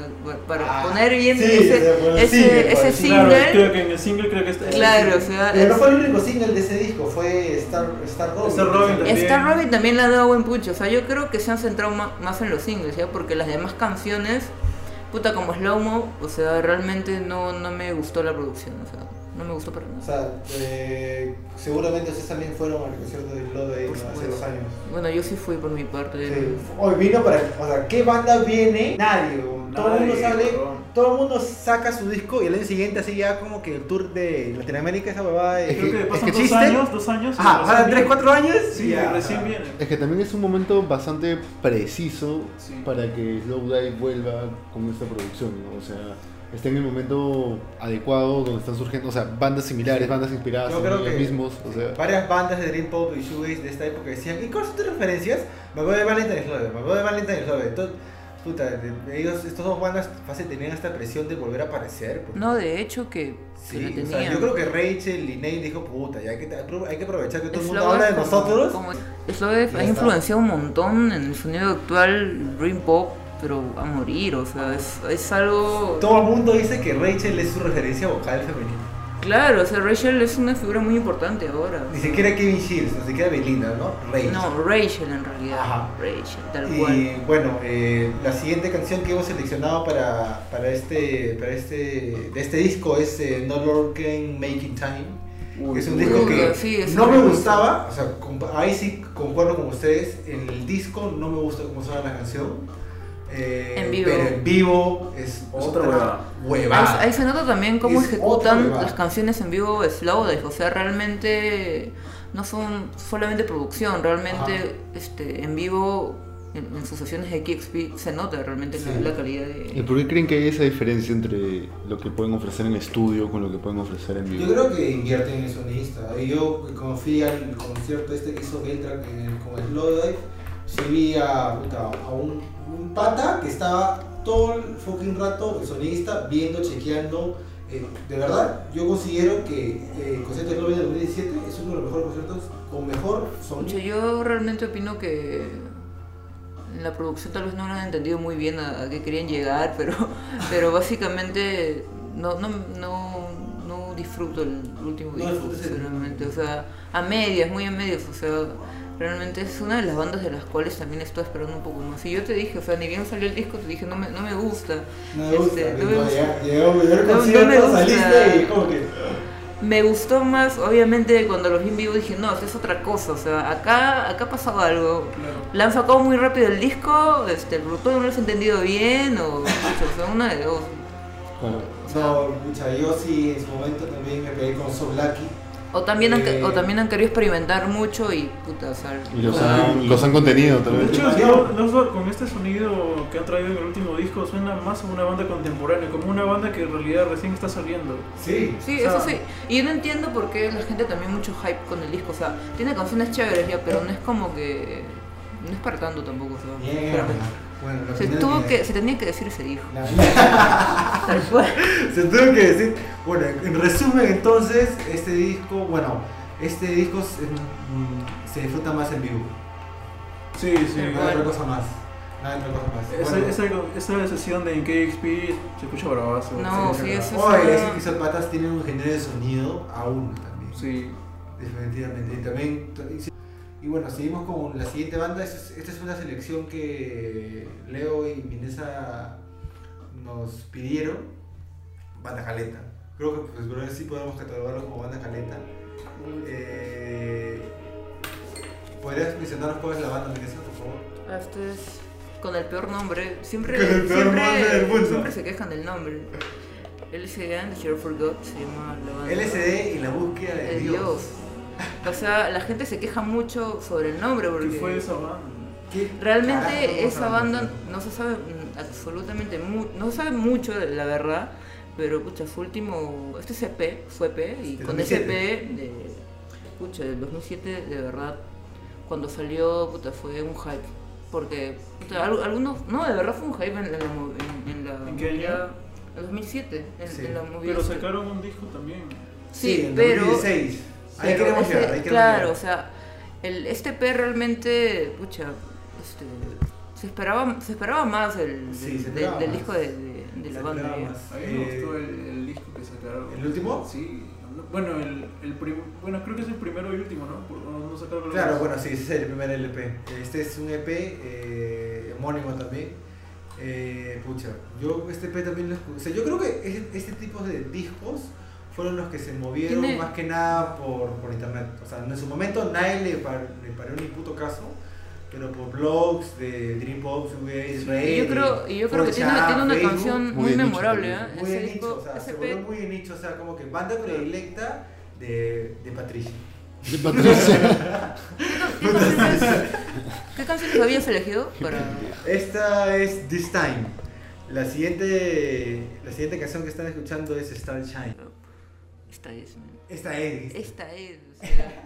para Ah, poner bien sí, ese, ese, single, ese Claro, single. creo que en el single creo que está. Claro, o sea, Pero no fue el único single de ese disco, fue Star, Star Robin. Star Robin también. Star Robin también le ha dado buen pucho, o sea, yo creo que se han centrado más en los singles, ¿ya? Porque las demás canciones, puta como Slow Mo, o sea, realmente no, no me gustó la producción, o sea, no me gustó para O nada. sea, eh, seguramente ustedes también fueron al concierto de Love Day ¿no? hace dos años. Bueno, yo sí fui por mi parte. Sí. Hoy vino para. O sea, ¿qué banda viene? Nadie. Todo el mundo sale. Todo el mundo saca su disco y el año siguiente así ya como que el tour de Latinoamérica, esa huevada de... Creo que es pasan que dos existe. años, dos años. Ajá, pasan 3, viene. 4 años. Sí, Ya, recién ajá. viene. Es que también es un momento bastante preciso Sí. para que Slow Dive vuelva con esta producción, ¿no? O sea, está en el momento adecuado donde están surgiendo, o sea, bandas similares, bandas inspiradas Yo en creo ellos que mismos, o sea, varias bandas de Dream Pop y Shoegaze de esta época decían, ¿y cuáles son tus referencias? Me acuerdo de Valentine Slove, me acuerdo de Valentine Slove. Puta, de- ellos, estos dos bandas fácil tenían esta presión de volver a aparecer. porque- No, de hecho que, que Sí, o sea, yo creo que Rachel y Nate dijo, puta, ya hay que, hay que aprovechar que todo el mundo habla de como- nosotros. como- Slowdive Ya ha influenciado un montón en el sonido actual, Dream Pop, pero a morir, o sea, es, es algo... Todo el mundo dice que Rachel es su referencia vocal femenina. Claro, o sea, Rachel es una figura muy importante ahora. Ni siquiera Kevin Shields, ni siquiera Belinda, ¿no? Rachel. No, Rachel en realidad. Ajá. Rachel, tal cual. Y bueno, eh, la siguiente canción que hemos seleccionado para, para, este, para este, de este disco es eh, No Lurking Making Time. que es un uy, disco uy, que sí, no me gustaba, o sea, ahí sí concuerdo con ustedes, en el disco no me gusta cómo suena la canción. Eh, En vivo. Pero en vivo es Otra otra huevada. huevada. Ahí, ahí se nota también cómo Es ejecutan las canciones en vivo de Slowdive, o sea, realmente no son solamente producción, realmente este, en vivo en, en sus sesiones de KXP se nota realmente la- Sí. la, calidad ¿Y de... por qué creen que hay esa diferencia entre lo que pueden ofrecer en estudio con lo que pueden ofrecer en vivo? Yo creo que invierten en sonista. Y Yo cuando fui al concierto este que hizo el- con el Slowdive, sí vi a, puta, a un, un pata que estaba todo el fucking rato, el sonista, viendo, chequeando. Eh, de verdad, yo considero que eh, el concierto de Slowdive del 2017 es uno de los mejores conciertos con mejor sonido. yo realmente opino que en la producción tal vez no lo han entendido muy bien a, a qué querían llegar, pero, pero básicamente no, no, no, no disfruto el último No disco, el- sinceramente. O sea, a medias, muy a medias, o sea, realmente es una de las bandas de las cuales también estoy esperando un poco más. Y yo te dije, o sea, ni bien salió el disco, te dije, no me, no me gusta. No me gusta. Este, no me No, gusta. ya- Llegó llegó el No- no concierto, me gusta. saliste y como que. Me gustó más, obviamente, cuando los vi en vivo dije, no, es otra cosa, o sea, acá, acá ha pasado algo. Claro. Le han sacado muy rápido el disco, este, el productor no lo has entendido bien, o, o sea, una de dos. Claro. No, pucha, yo sí en su momento también me pegué con So Lucky. O, también han, eh, o también han querido experimentar mucho y, puta, o sea, Y los han, los han contenido tal De vez. hecho, no, no solo con este sonido que han traído en el último disco, suena más a una banda contemporánea, como una banda que en realidad recién está saliendo. Sí. Sí, O sea, eso sí. Y yo no entiendo por qué la gente también mucho hype con el disco. O sea, tiene canciones chéveres ya, pero no es como que. No es para tanto tampoco. O sea, sinceramente. Bueno, se, tuvo que- que, se tenía que decir ese dijo. La- Tal cual. Se tuvo que decir. Bueno, en resumen, entonces, este disco, bueno, este disco se, mm, se disfruta más en vivo. Sí, sí. No hay otra cosa más. Hay otra cosa más. Esa, Bueno, esa, esa sesión de KXP se escucha bravazo. No, sí, eso es Oye, que son patas tienen un género de sonido aún también. Sí. Definitivamente. Y también. Y bueno, seguimos con la siguiente banda. Esta es, una selección que Leo y Minesa nos pidieron. Banda Caleta. Creo que pues, sí podemos catalogarlo como banda Caleta. Eh, ¿Podrías mencionarnos cuál es la banda, Minesa, por favor? Este es con el peor nombre. Siempre, Con el peor siempre, nombre del mundo. siempre se quejan del nombre. LCD and the Hero Forgot se llama la banda. LSD y la búsqueda de de Dios. Dios. O sea, la gente se queja mucho sobre el nombre ¿Qué porque fue esa banda? ¿Qué carajo realmente esa banda no se sabe absolutamente no se sabe mucho la verdad, pero pucha, su último este es EP, fue EP y con ese 2007. EP de pucha, del 2007 de verdad cuando salió puta fue un hype porque puta, al- algunos no, de verdad fue un hype en, la en, en la ¿En qué año? en 2007 en, Sí. en la movida Pero sacaron un disco también. Sí, en pero 2016. Ahí queremos ese- llegar, ahí queremos claro, llegar. o sea, el, este P realmente, pucha, este, se esperaba, se esperaba más del, Sí, del, del- del disco de, de- de la banda. más. A mí me Eh, gustó el, el disco que sacaron. ¿El último? Sí. no- Bueno, el, el prim- bueno, creo que es el primero y último, ¿no? Por- no, no sacaron Claro, bueno, sí, ese es el primer LP. Este es un EP eh, homónimo también. Eh, pucha, yo este EP también lo escuché. O sea, yo creo que este, este tipo de discos fueron los que se movieron Tiene- más que nada por, por internet. O sea, en su momento nadie le, par- le paró ni puto caso. Pero por blogs de Dream Pop, Shoegaze, Y Reddit, yo creo, y yo creo que tiene, 4chan, tiene una Facebook, canción muy muy, de nicho memorable, ¿eh? Muy de Ese nicho, o sea, se volvió muy de nicho, o sea, como que banda predilecta de, de Patricia. De Patricia. ¿Qué canciones, ¿Qué canciones habías elegido para...? Esta es This Time. La siguiente, la siguiente canción que están escuchando es Starshine. Esta es, man. Esta es. Esta es, o sea,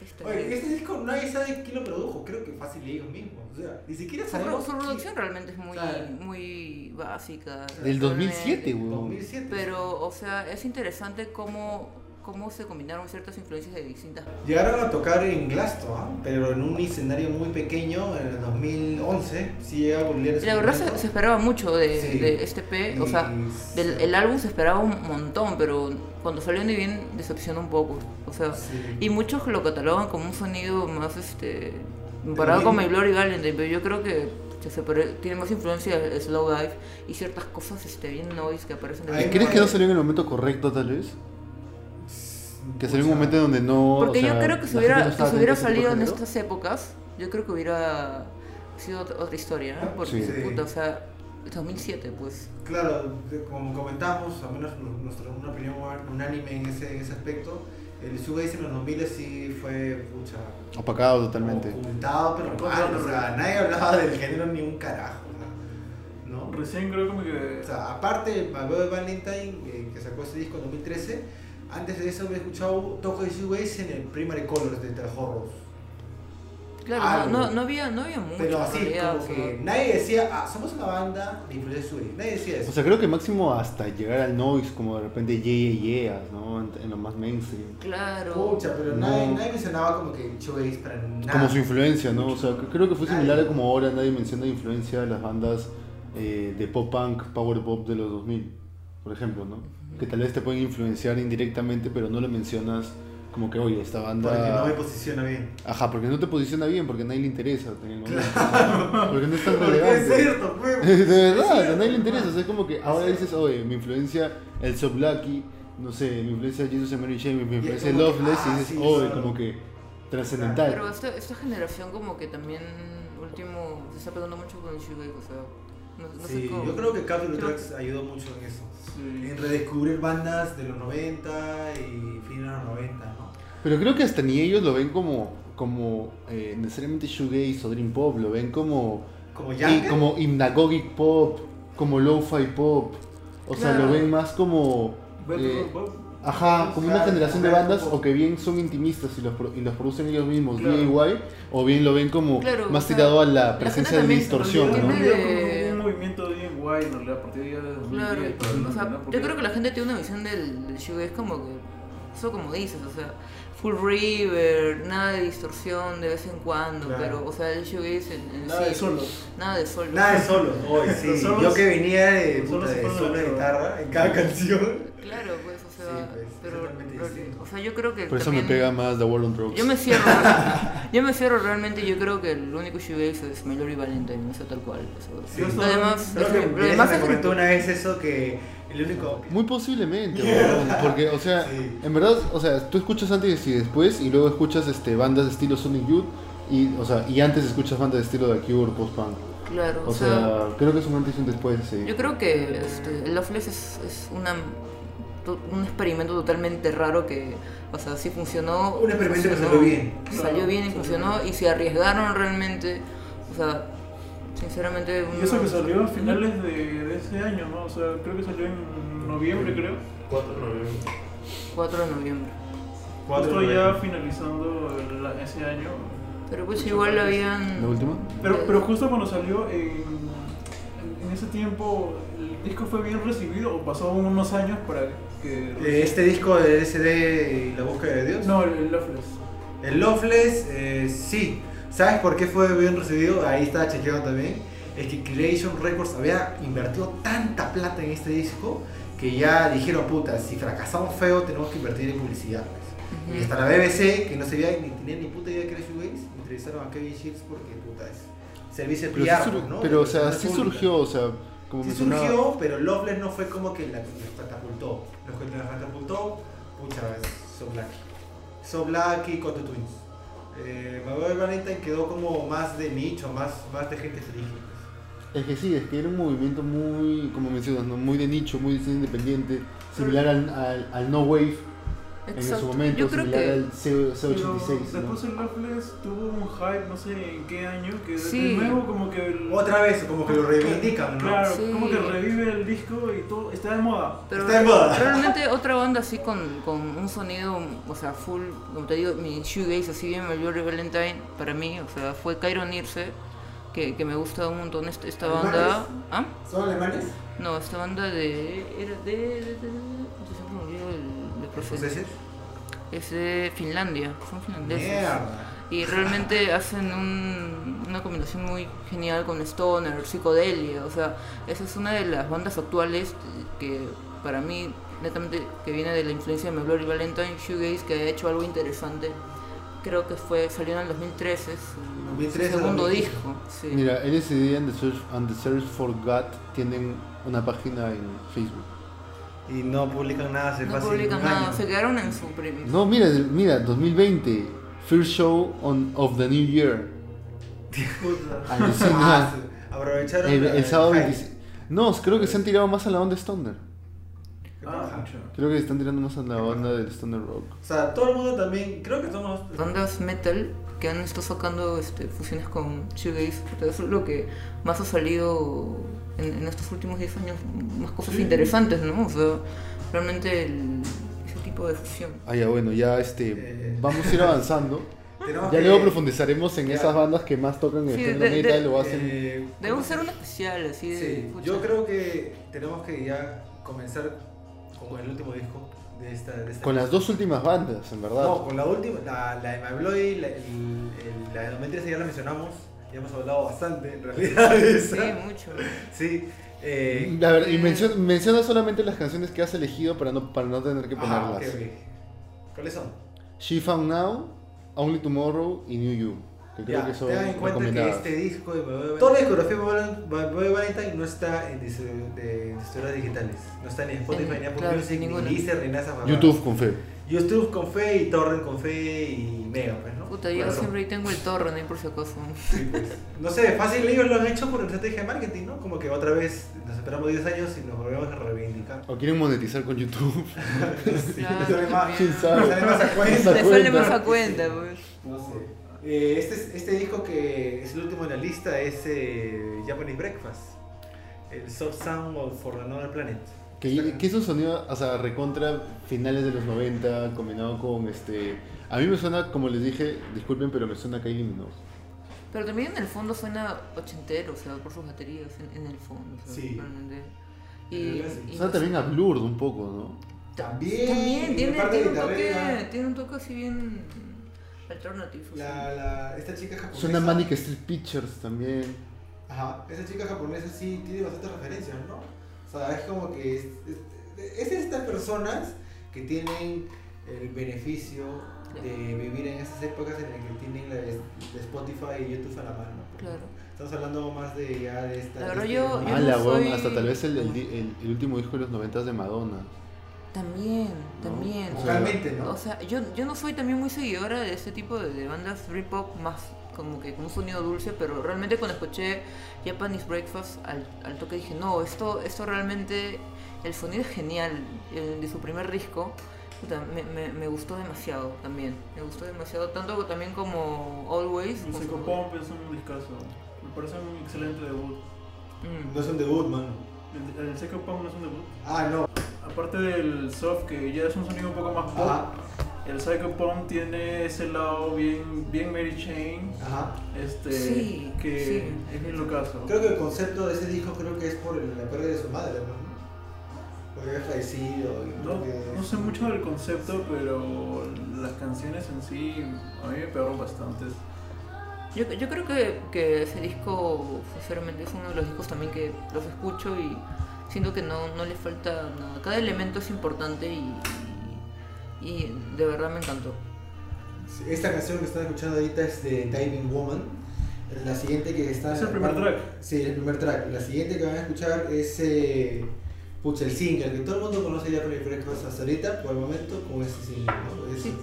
esta Oye, es. este disco nadie sabe quién lo produjo, creo que fácil ellos mismos. O sea, ni siquiera Su, sabemos. su quién- producción realmente es muy, Claro. muy básica. Del realmente. 2007, weón. 2007. Pero, o sea, es interesante cómo, cómo se combinaron ciertas influencias de distintas. Llegaron a tocar en Glaston, ¿ah? pero en un escenario muy pequeño en el 2011. Sí llega a volver La verdad se, se esperaba mucho de, Sí. de este P, o sea, del, el álbum se esperaba un montón, pero cuando salió ni bien decepcionó un poco. O sea, Sí. y muchos lo catalogan como un sonido más, este, comparado con My. Glory Valentine, pero yo creo que que se tiene más influencia el slow dive y ciertas cosas este, bien noise que aparecen de Ay, vez en ¿Crees que no salió en el momento correcto, tal vez? Que salió en un momento donde no. Porque o sea, yo creo que si hubiera, no si salido en estas épocas, yo creo que hubiera sido otra, otra historia, ¿no? Porque, Sí. puta, o sea, 2007, pues. Claro, como comentamos, al menos nuestra, una opinión unánime en ese, en ese aspecto, El shoegaze en los 2000 sí fue, pucha, Opacado totalmente. ocultado, pero mal, o sea, nadie hablaba del género ni un carajo, ¿no? Recién creo como que. O sea, aparte de Valentine, eh, que sacó ese disco en 2013, antes de eso había escuchado toco de shoegaze en el Primary Colors de The Horrors. Claro, Algo. no, no, había, no había mucho. Pero así, realidad, como que nadie decía, ah, somos una banda de influencia shoegaze. Nadie decía eso. O sea, creo que máximo hasta llegar al noise, como de repente yeah, yeah, yeah, ¿no? En, en lo más mainstream. Claro. Pucha, pero No. nadie, nadie mencionaba como que shoegaze para nada. Como su influencia, ¿no? O sea, que- creo que fue Nadie. similar a como ahora nadie menciona la influencia de las bandas eh, de pop punk, power pop de los 2000, por ejemplo, ¿no? Que tal vez te pueden influenciar indirectamente, pero no lo mencionas como que, oye, esta banda... Porque no me posiciona bien. Ajá, porque no te posiciona bien, porque a nadie le interesa en el momento. Porque no es tan Porque es cierto, pues. De verdad, a nadie le interesa. O sea, es como que ahora dices, oye, mi influencia el So Blacky, no sé, mi influencia Jesus and Mary Chain, mi influencia Loveless, ah, y dices, sí, oye, claro. como que trascendental. Pero esta, esta generación como que también último se está pegando mucho con el shoegaze, o sea, no, no sé Sí, cómo. yo creo que Creo- Tracks ayudó mucho en eso. Sí. En redescubrir bandas de los 90 y fin de los 90, ¿no? Pero creo que hasta ni ellos lo ven como, como eh, necesariamente shoegaze o dream pop, lo ven como, Como y- como hypnagogic pop, como lo-fi pop. O sea, lo ven más como... Eh, Pop. Ajá, como una generación de bandas o que bien son intimistas y los, pro- y los producen ellos mismos, Claro. DIY, o bien lo ven como Claro, más o sea, tirado a la presencia de distorsión, ¿no? De- movimiento bien guay, en realidad, a partir de ya de 2010, Claro, o sea, ¿no? yo creo que la gente tiene una visión del, del como que, eso como dices, o sea, full river, nada de distorsión de vez en cuando, Claro. pero, o sea, el shoegaze en, en Nada sí, de solos. nada de solos. Nada de solos, hoy sí. solos- Yo que venía de, puta, de solo de guitarra en cada canción. Claro, pues, sea, Sí, pues, pero, pero- o sea, yo creo que Por eso también, me pega más The World on Drugs. Yo me cierro, yo me cierro realmente, yo creo que el único shoegaze es Melody Valentine, o sea, tal cual. o sea, Sí, lo demás, Creo es- que lo demás es comentó una vez eso que el único. Muy posiblemente, porque, o sea, Sí. en verdad, o sea, tú escuchas antes y después, y luego escuchas este, bandas de estilo Sonic Youth, y, o sea, y antes escuchas bandas de estilo The Cure, post-punk. Claro, O sea, creo que es un antes y un después, sí. Yo creo que este, el Loveless es, es una, un experimento totalmente raro que, o sea, sí funcionó. Un experimento que funcionó, salió bien. Salió bien y funcionó y se arriesgaron realmente. O sea, sinceramente. Y eso que salió a finales de, de ese año, ¿no? O sea, creo que salió en noviembre, creo. 4 de noviembre. 4 de noviembre. Justo ya finalizando el- ese año. Pero pues igual más. habían. ¿La última? Pero, pero justo cuando salió, en, en- en ese tiempo, ¿el disco fue bien recibido o pasó unos años para que... Eh, Este disco de SD y la búsqueda de Dios. No, el, el Loveless. El Loveless, eh, sí. ¿Sabes por qué fue bien recibido? Ahí estaba chequeando también. Es que Creation Records había invertido tanta plata en este disco que ya dijeron, puta, si fracasamos feo tenemos que invertir en publicidad. pues". Y Ujú. hasta la BBC, que no sabía ni tenía ni puta idea de que era Shoegaze, entrevistaron a Kevin Shields porque, puta, es servicio de Pero, PR, sur- ¿no? pero, o sea, sí surgió, o sea, como Sí mencionaba. surgió, pero Loveless no fue como que la, catapultó. Lo que la catapultó, pucha, So Blacky. So Blacky, Coto Twins. Eh, Valentine quedó como más de nicho, más, más de gente feliz. Es que sí, es que era un movimiento muy, como mencionas, ¿no? muy de nicho, muy independiente, similar al, al, al No Wave en su momento, Yo creo similar que. al C, Pero C86. ¿no? después el Loveless tuvo un hype, no sé en qué año, que de- Sí. de nuevo como que... el- Otra vez, como que lo reivindican, ¿no? Claro, Sí. como que revive el disco y todo, está de moda. Pero Está de moda. realmente otra banda así con, con un sonido, o sea, full, como te digo, mi shoegaze así bien Melody Valentine, para mí, o sea, fue Cairo Nirse, que, que me gusta un montón esta, esta banda. ¿Ah? ¿Son alemanes? No, esta banda de... Era de... de, de, de- ¿Franceses? Es de Finlandia, son finlandeses. Mierda. Y realmente hacen un- una combinación muy genial con Stoner, psicodelia. O sea, esa es una de las bandas actuales que para mí, netamente, que viene de la influencia de My Bloody Valentine, Shoegaze, que ha hecho algo interesante. Creo que fue salió en el 2013, su, 2013, su segundo 2015. disco. Sí. Mira, LSD and the, Search, and the Search for God tienen una página en Facebook. Y no publican nada hace no fácil publican un nada, año. se quedaron en su primer. No, mira, mira, 2020, first show on, of the new year. Puta. Alucina. Ah. Aprovecharon el, el sábado hype. 26. No, creo que se han tirado más a la onda Stoner. Ah. Creo que están tirando más a la banda del Stoner Rock. O sea, todo el mundo también, creo que somos... bandas metal que han estado sacando este, fusiones con shoegaze. Eso es lo que más ha salido en, en estos últimos 10 años, más cosas interesantes, ¿no? O sea, realmente el- ese tipo de fusión. Ah, ya bueno, ya este, Eh. vamos a ir avanzando. tenemos Ya que- luego profundizaremos en Ya. esas bandas que más tocan el Sí, género de- de- metal o hacen... Eh, Debemos hacer un especial así de. Sí, pucha. yo creo que tenemos que ya comenzar con el último disco de esta... De esta Con las dos últimas bandas, en verdad. No, con la última, la, la de My Bloody, la, el, el- la de 2013 ya la mencionamos, ya hemos hablado bastante en realidad de Sí, mucho. Sí, eh, A ver, y menciona, menciona solamente las canciones que has elegido para no, para no tener que ajá, ponerlas. ok, ok. ¿Cuáles son? She Found Now, Only Tomorrow y New You. Que creo Ya, que son tengan en cuenta que este disco de Valentine, toda la discografía de Boy Valentine no está en distribuidoras digitales, no está ni en Spotify, En- ni Apple claro, Music, ni Deezer, ni nada. YouTube con fe. YouTube con fe y Torrent con fe y Mega, pues. Puta, yo Claro. siempre ahí tengo el torrent ahí por si acaso. Sí, pues. No sé, fácil ellos lo han hecho por estrategia de marketing, ¿no? Como que otra vez nos esperamos 10 años y nos volvemos a reivindicar. O quieren monetizar con YouTube. Sí, Claro, le sale más, sale a cuenta. Se Te cuenta. sale más a cuenta, pues. No sé. Eh, este, es- este disco que es el último en la lista es eh, Japanese Breakfast. El Soft Sound of For Another Planet. Que, que es un sonido, o sea, recontra finales de los 90, combinado con este... A mí me suena, como les dije, disculpen, pero me suena Kylie Minogue. Pero también en el fondo suena ochentero, o sea, por sus baterías en, en el fondo. O sea, Sí. Y, Suena también a Blur un poco, ¿no? También. También tiene, un toque, tiene un toque así bien alternativo. o sea. La, la, esta chica japonesa. Suena a Manic Street Pictures también. Ajá, esa chica japonesa sí tiene bastantes referencias, ¿no? O sea, es como que es, es, es de estas personas que tienen el beneficio de vivir en esas épocas en las que tienen la, la Spotify y YouTube a la mano. Claro. Estamos hablando más de ya de esta. La de verdad, este yo-. Ah, no la weón, soy- hasta tal vez el, el, el- el último disco de los 90 de Madonna. También, también. Vocalmente, ¿no? O sea, yo, yo no soy también muy seguidora de ese tipo de, de bandas Britpop más como que con un sonido dulce, pero realmente cuando escuché Japanese Breakfast al, al toque dije, no, esto, esto realmente, el sonido es genial el de su primer disco. Puta, me, me, me gustó demasiado también, me gustó demasiado, tanto también como Always. El con Psycho su- Pump es un discazo. Me parece un excelente debut. Mm. No es un debut, mano. El, el Psycho Pump no es un debut. Ah, no. Aparte del soft, que ya es un sonido un poco más pop, Ajá. el Psycho Pump tiene ese lado bien, bien Mary Chain, Ajá. este, Sí, que sí. es bien locazo. Creo que el concepto de ese disco creo que es por la pérdida de su madre, ¿no? Porque había fallecido. y No, no sé mucho del concepto, pero las canciones en sí a mí me pegaron bastantes. Yo, yo creo que, que ese disco, sinceramente, es uno de los discos también que los escucho y siento que no, no le falta nada. Cada elemento es importante y, y, y de verdad me encantó. Esta canción que están escuchando ahorita es de Diving Woman. La siguiente que está. Es el primer track. Sí, el primer track. La siguiente que van a escuchar es. Eh, pucha, el single que todo el mundo conoce ya por el Breakfast hasta ahorita, por el momento, con este single, ¿no? Es Sí,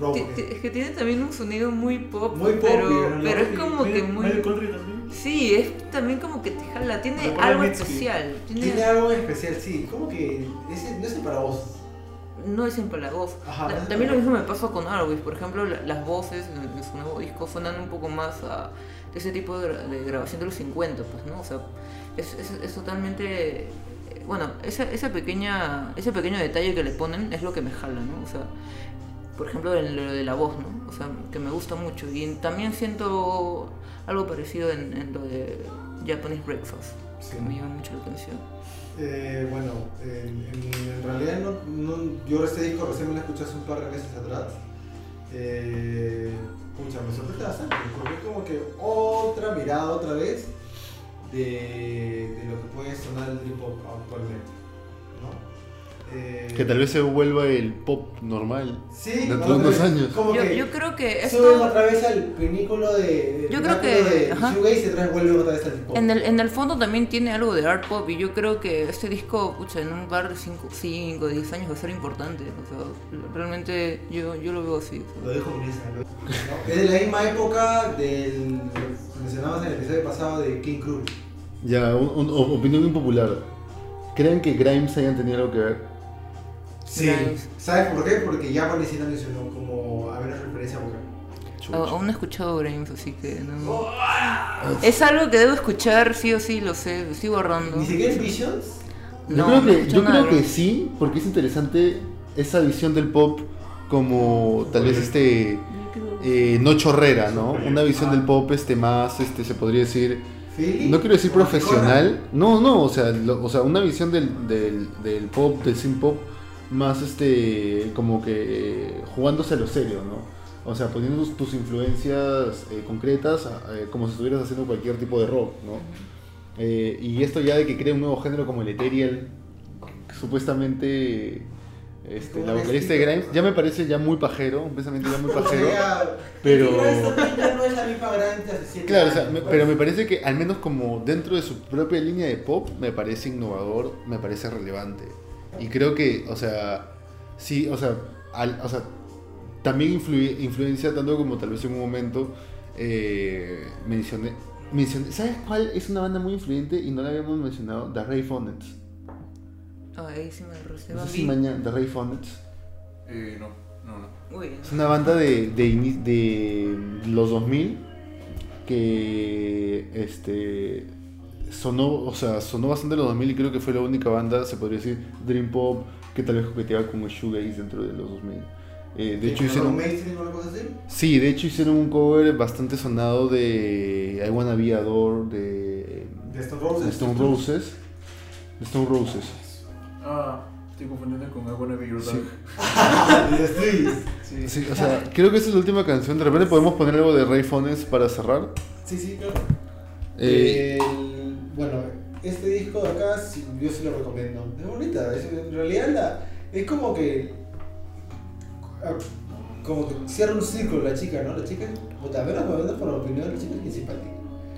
es que tiene también un sonido muy pop, Muy pop, pero, pero no- es como que muy... Medio country también. Sí, es también como que te jala, tiene algo especial. Tiene, Tiene algo especial, sí. Como que. Ese, no es el para vos. no es empalagoso. Ajá, Ta- no es También lo mismo me pasó con Arwis, por ejemplo, la- las voces en, en su nuevo disco suenan un poco más a ese tipo de, gra- de grabación de los 50, pues, ¿no? O sea, es, es, es totalmente... Bueno, esa, esa pequeña, ese pequeño detalle que le ponen es lo que me jala, ¿no? O sea, por ejemplo, en lo de la voz, ¿no? O sea, que me gusta mucho. Y también siento algo parecido en, en lo de Japanese Breakfast, Sí. que me llama mucho la atención. Eh, bueno, en, en- en realidad no, no- yo este disco recién me lo escuché hace un par de meses atrás. Eh, pucha, me sorprende bastante, porque es como que otra mirada otra vez de, de lo que puede sonar el trip hop actualmente. Eh, Que tal vez se vuelva el pop normal. sí, dentro de unos años. Como Yo, que yo creo que suben esto... otra vez al pinículo de. Yo creo que- de shoegaze y otra vez vuelven otra vez al hop. En el, en el fondo también tiene algo de art pop y yo creo que este disco, pucha, en un par de 5 o 10 años va a ser importante. O sea, realmente yo, yo lo veo así. o sea. Lo dejo en esa. ¿no? Es de la misma época del. que mencionabas en el episodio pasado de King Cruel. Ya, un- un- opinión impopular. ¿Creen que Grimes hayan tenido algo que ver? Sí. ¿Sabes por qué? Porque ya Valentina mencionó como a ver la referencia vocal. A- Aún no he escuchado Grimes, así que no. Es algo que debo escuchar, sí o sí, lo sé, lo estoy borrando. Ni siquiera es Visions. Yo No, creo no he que, yo creo que sí, porque es interesante esa visión del pop como tal vez este eh, no chorrera, ¿no? Una visión del pop este más, este se podría decir, no quiero decir profesional, no, no, o sea, lo- o sea, una visión del, del, del pop, del synth pop más este como que eh, jugándose a lo serio, ¿no? O sea, poniendo tus, tus influencias eh, concretas eh, como si estuvieras haciendo cualquier tipo de rock, ¿no? Y esto ya de que crea un nuevo género como el ethereal, que supuestamente este, la vocalista de. Grimes, ya me parece ya muy pajero, un pensamiento ya muy pajero. pero- Claro, o sea, me- pues. pero me parece que al menos como dentro de su propia línea de pop, me parece innovador, me parece relevante. Y creo que, o sea, sí, o sea, al- o sea también influye- influencia tanto como tal vez en un momento eh, mencioné, mencioné, ¿sabes cuál es una banda muy influyente y no la habíamos mencionado? The Ray Phonets. Ah, ahí sí me recé. No sé si mañana, The Ray Phonets. Eh, no, no, no. Uy, Es una banda de, de, ini- de los 2000 que este sonó, o sea, sonó bastante en los 2000 y creo que fue la única banda, se podría decir, Dream Pop que tal vez coqueteaba con el shoegaze dentro de los 2000. Eh, de hecho ¿Como hicieron una cosa así? Sí, de hecho hicieron un cover bastante sonado de I Wanna Be Adore de, De Stone de Roses. Stone Roses. De Stone Roses. Ah, estoy confundiendo con I Wanna Be Your Sí. Dog. Sí. Sí, o sea, creo que esa es la última canción. De repente podemos poner algo de Ray Phones para cerrar. Sí, sí, claro. Eh, El- bueno, este disco de acá sí, yo sí lo recomiendo. Es bonita, es- en realidad la, es como que. ah, Como que cierra un círculo la chica, ¿no? La chica, menos me vendo por la opinión, la chica es bien simpática.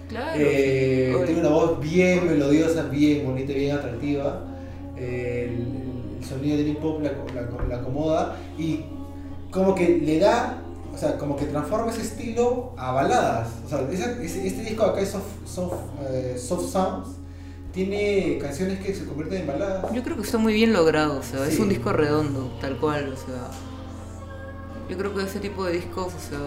claro. Eh, tiene una voz bien melodiosa, bien bonita, bien atractiva. Eh, el, el sonido del hip hop la, la- la acomoda y como que le da, o sea, como que transforma ese estilo a baladas. O sea, esa- ese- este disco acá es soft, soft, eh, soft Sounds. Tiene canciones que se convierten en baladas. Yo creo que está muy bien logrado, o sea, es Sí. un disco redondo, tal cual, o sea. Yo creo que ese tipo de discos, o sea,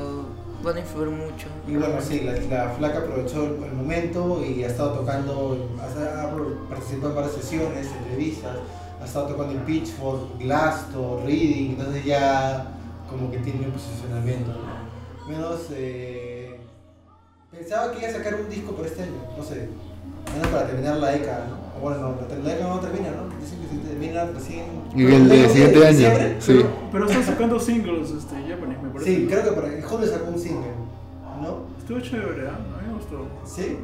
van a influir mucho. Y bueno, sí, la, la flaca aprovechó el, el momento y ha estado tocando, ha, ha participado en varias sesiones, entrevistas, ha estado tocando en Pitchfork, Glasto, Reading, entonces ya como que tiene un posicionamiento. ¿no? Menos, eh, pensaba que iba a sacar un disco por este año, no sé, menos para terminar la década, ¿no? Bueno, no, la década no termina, ¿no? Dicen que se termina recién. Y el de siguiente año, diciembre? sí. Pero, pero están sacando singles, este, Japanese, me parece. Sí, creo que para en junio sacó un single, ¿no? Estuvo chévere, ¿ah? A mí me gustó. ¿Sí?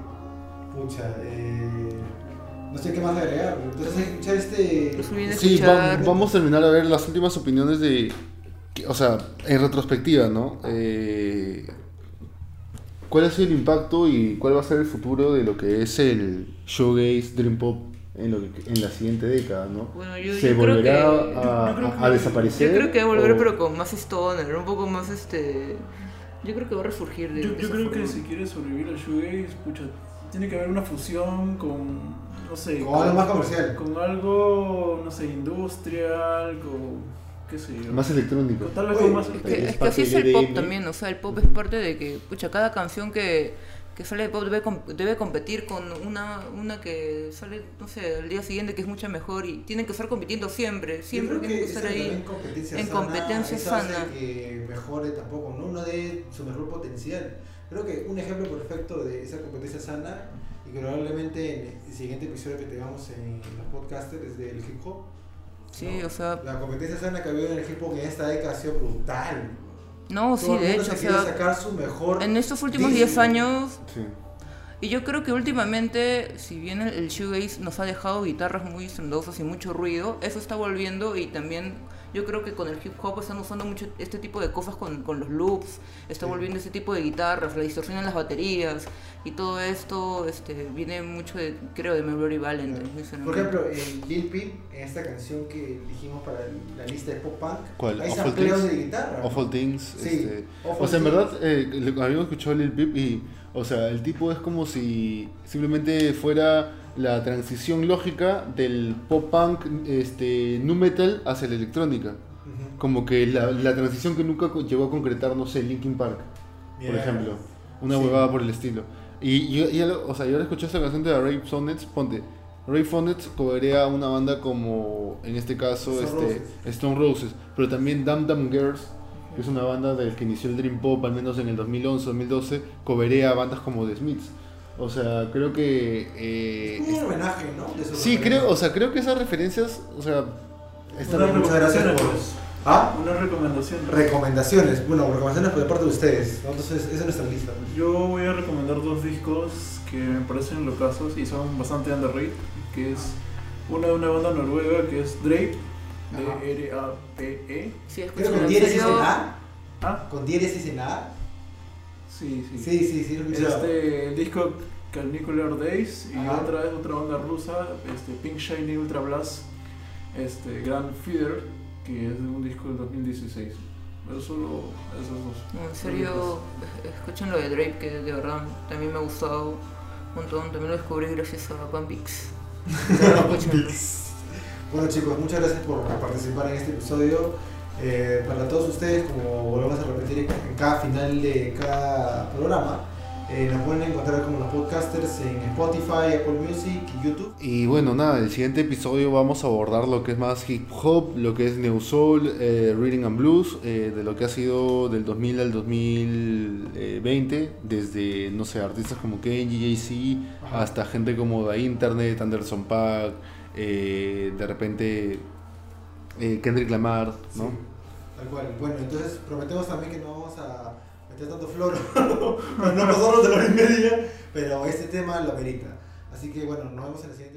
Pucha, eh, no sé qué más agregar. Entonces hay que escuchar este... Sí, escuchar. va- vamos a terminar a ver las últimas opiniones de. Que- O sea, en retrospectiva, ¿no? Eh, ¿Cuál ha sido el impacto y cuál va a ser el futuro de lo que es el showgaze, dream pop en, lo que- en la siguiente década, ¿no? Bueno, yo, ¿Se yo creo volverá que. a, yo creo a- desaparecer? Yo creo que va a volver, o- pero con más stoner, un poco más este. Yo creo que va a resurgir de Yo, yo creo que si quieres sobrevivir al shoegaze, pucha, tiene que haber una fusión con, no sé, Como algo más comercial. con algo, no sé, industrial, con, qué sé yo. Más electrónico. Tal vez Oye, más... Es Es que, es que parte así es el pop también, o sea, el pop es parte de que, pucha, cada canción que, que sale de pop debe, debe competir con una, una que sale, no sé, al día siguiente que es mucho mejor y tienen que estar compitiendo siempre, siempre tienen que que estar ahí. también competencia en sana, competencia eso hace sana. que mejore tampoco, no, no dé su mejor potencial. Creo que un ejemplo perfecto de esa competencia sana y que probablemente en el siguiente episodio que tengamos en los podcasters es del hip hop. Sí, ¿no? o sea, La competencia sana que ha habido en el hip hop en esta década ha sido brutal. no, sí, Todo de hecho, o se quiere sea, sacar su mejor en estos últimos disco. 10 años Sí. Y yo creo que últimamente, si bien el, el shoegaze nos ha dejado guitarras muy estrondosas y mucho ruido, eso está volviendo y también yo creo que con el hip hop están usando mucho este tipo de cosas con, con los loops, está Sí. volviendo ese tipo de guitarras, la distorsión en las baterías y todo esto este, viene mucho de, creo, de Memory Valentine. sinceramente. Por ejemplo, en Lil Peep, en esta canción que dijimos para la lista de pop punk, ¿Cuál? hay Awful sampleos Things? de guitarra. Awful Things. Sí, este, Awful o sea, en Things. verdad, eh, habíamos escuchado Lil Peep y, o sea, el tipo es como si simplemente fuera la transición lógica del pop punk, este, nu metal hacia la electrónica. Como que la, la transición que nunca llegó a concretar, no sé, Linkin Park, por ejemplo. Una Sí. huevada por el estilo. Y yo, o sea, yo ahora escuché esta canción de Rape Sonnets, ponte. Rape Sonnets coberea una banda como, en este caso, Stone este, Stone Roses, pero también Dam Dam Girls, que es una banda del que inició el Dream Pop, al menos en el 2011-2012, coberea bandas como The Smiths. O sea, creo que... eh, Es un homenaje, ¿no? De sí, creo, o sea, creo que esas referencias, o sea, están Unas muchas gracias recomendaciones, por- pues. ¿Ah? Una recomendación. Recomendaciones. Bueno, recomendaciones por parte de ustedes. ¿no? Entonces, esa es nuestra lista. Yo voy a recomendar dos discos que me parecen locazos y son bastante underrated, que es una de una banda noruega que es Drape. D-R-A-P-E. Sí, Creo escuchen, con diéresis en A. Ah, Con diéresis en A. sí, sí. Sí, sí, sí, lo. Este, el disco Calnicular Days y Ajá. otra otra banda rusa, este, Pink Shiny Ultra Blast, este, Grand Feeder, que es de un disco del 2016. Pero solo esos dos. En serio, es- escuchen lo de Drake, que de verdad también me ha gustado un montón. También lo descubrí gracias a Pampix. Bueno chicos, muchas gracias por participar en este episodio. Eh, para todos ustedes, como volvemos a repetir en cada final de cada programa, eh, nos pueden encontrar como los podcasters en Spotify, Apple Music y YouTube. Y bueno, nada, el siguiente episodio vamos a abordar lo que es más hip hop, lo que es New Soul, eh, Reading and Blues, eh, de lo que ha sido del 2000 al 2020, desde, no sé, artistas como Kenji, Ajá. hasta gente como The Internet, Anderson Paak, eh, de repente eh, Kendrick Lamar, ¿no? Sí, tal cual. Bueno, entonces prometemos también que no vamos a meter tanto flor para no pasarnos de la hora y media, pero este tema lo merita. Así que bueno, nos vemos en el siguiente.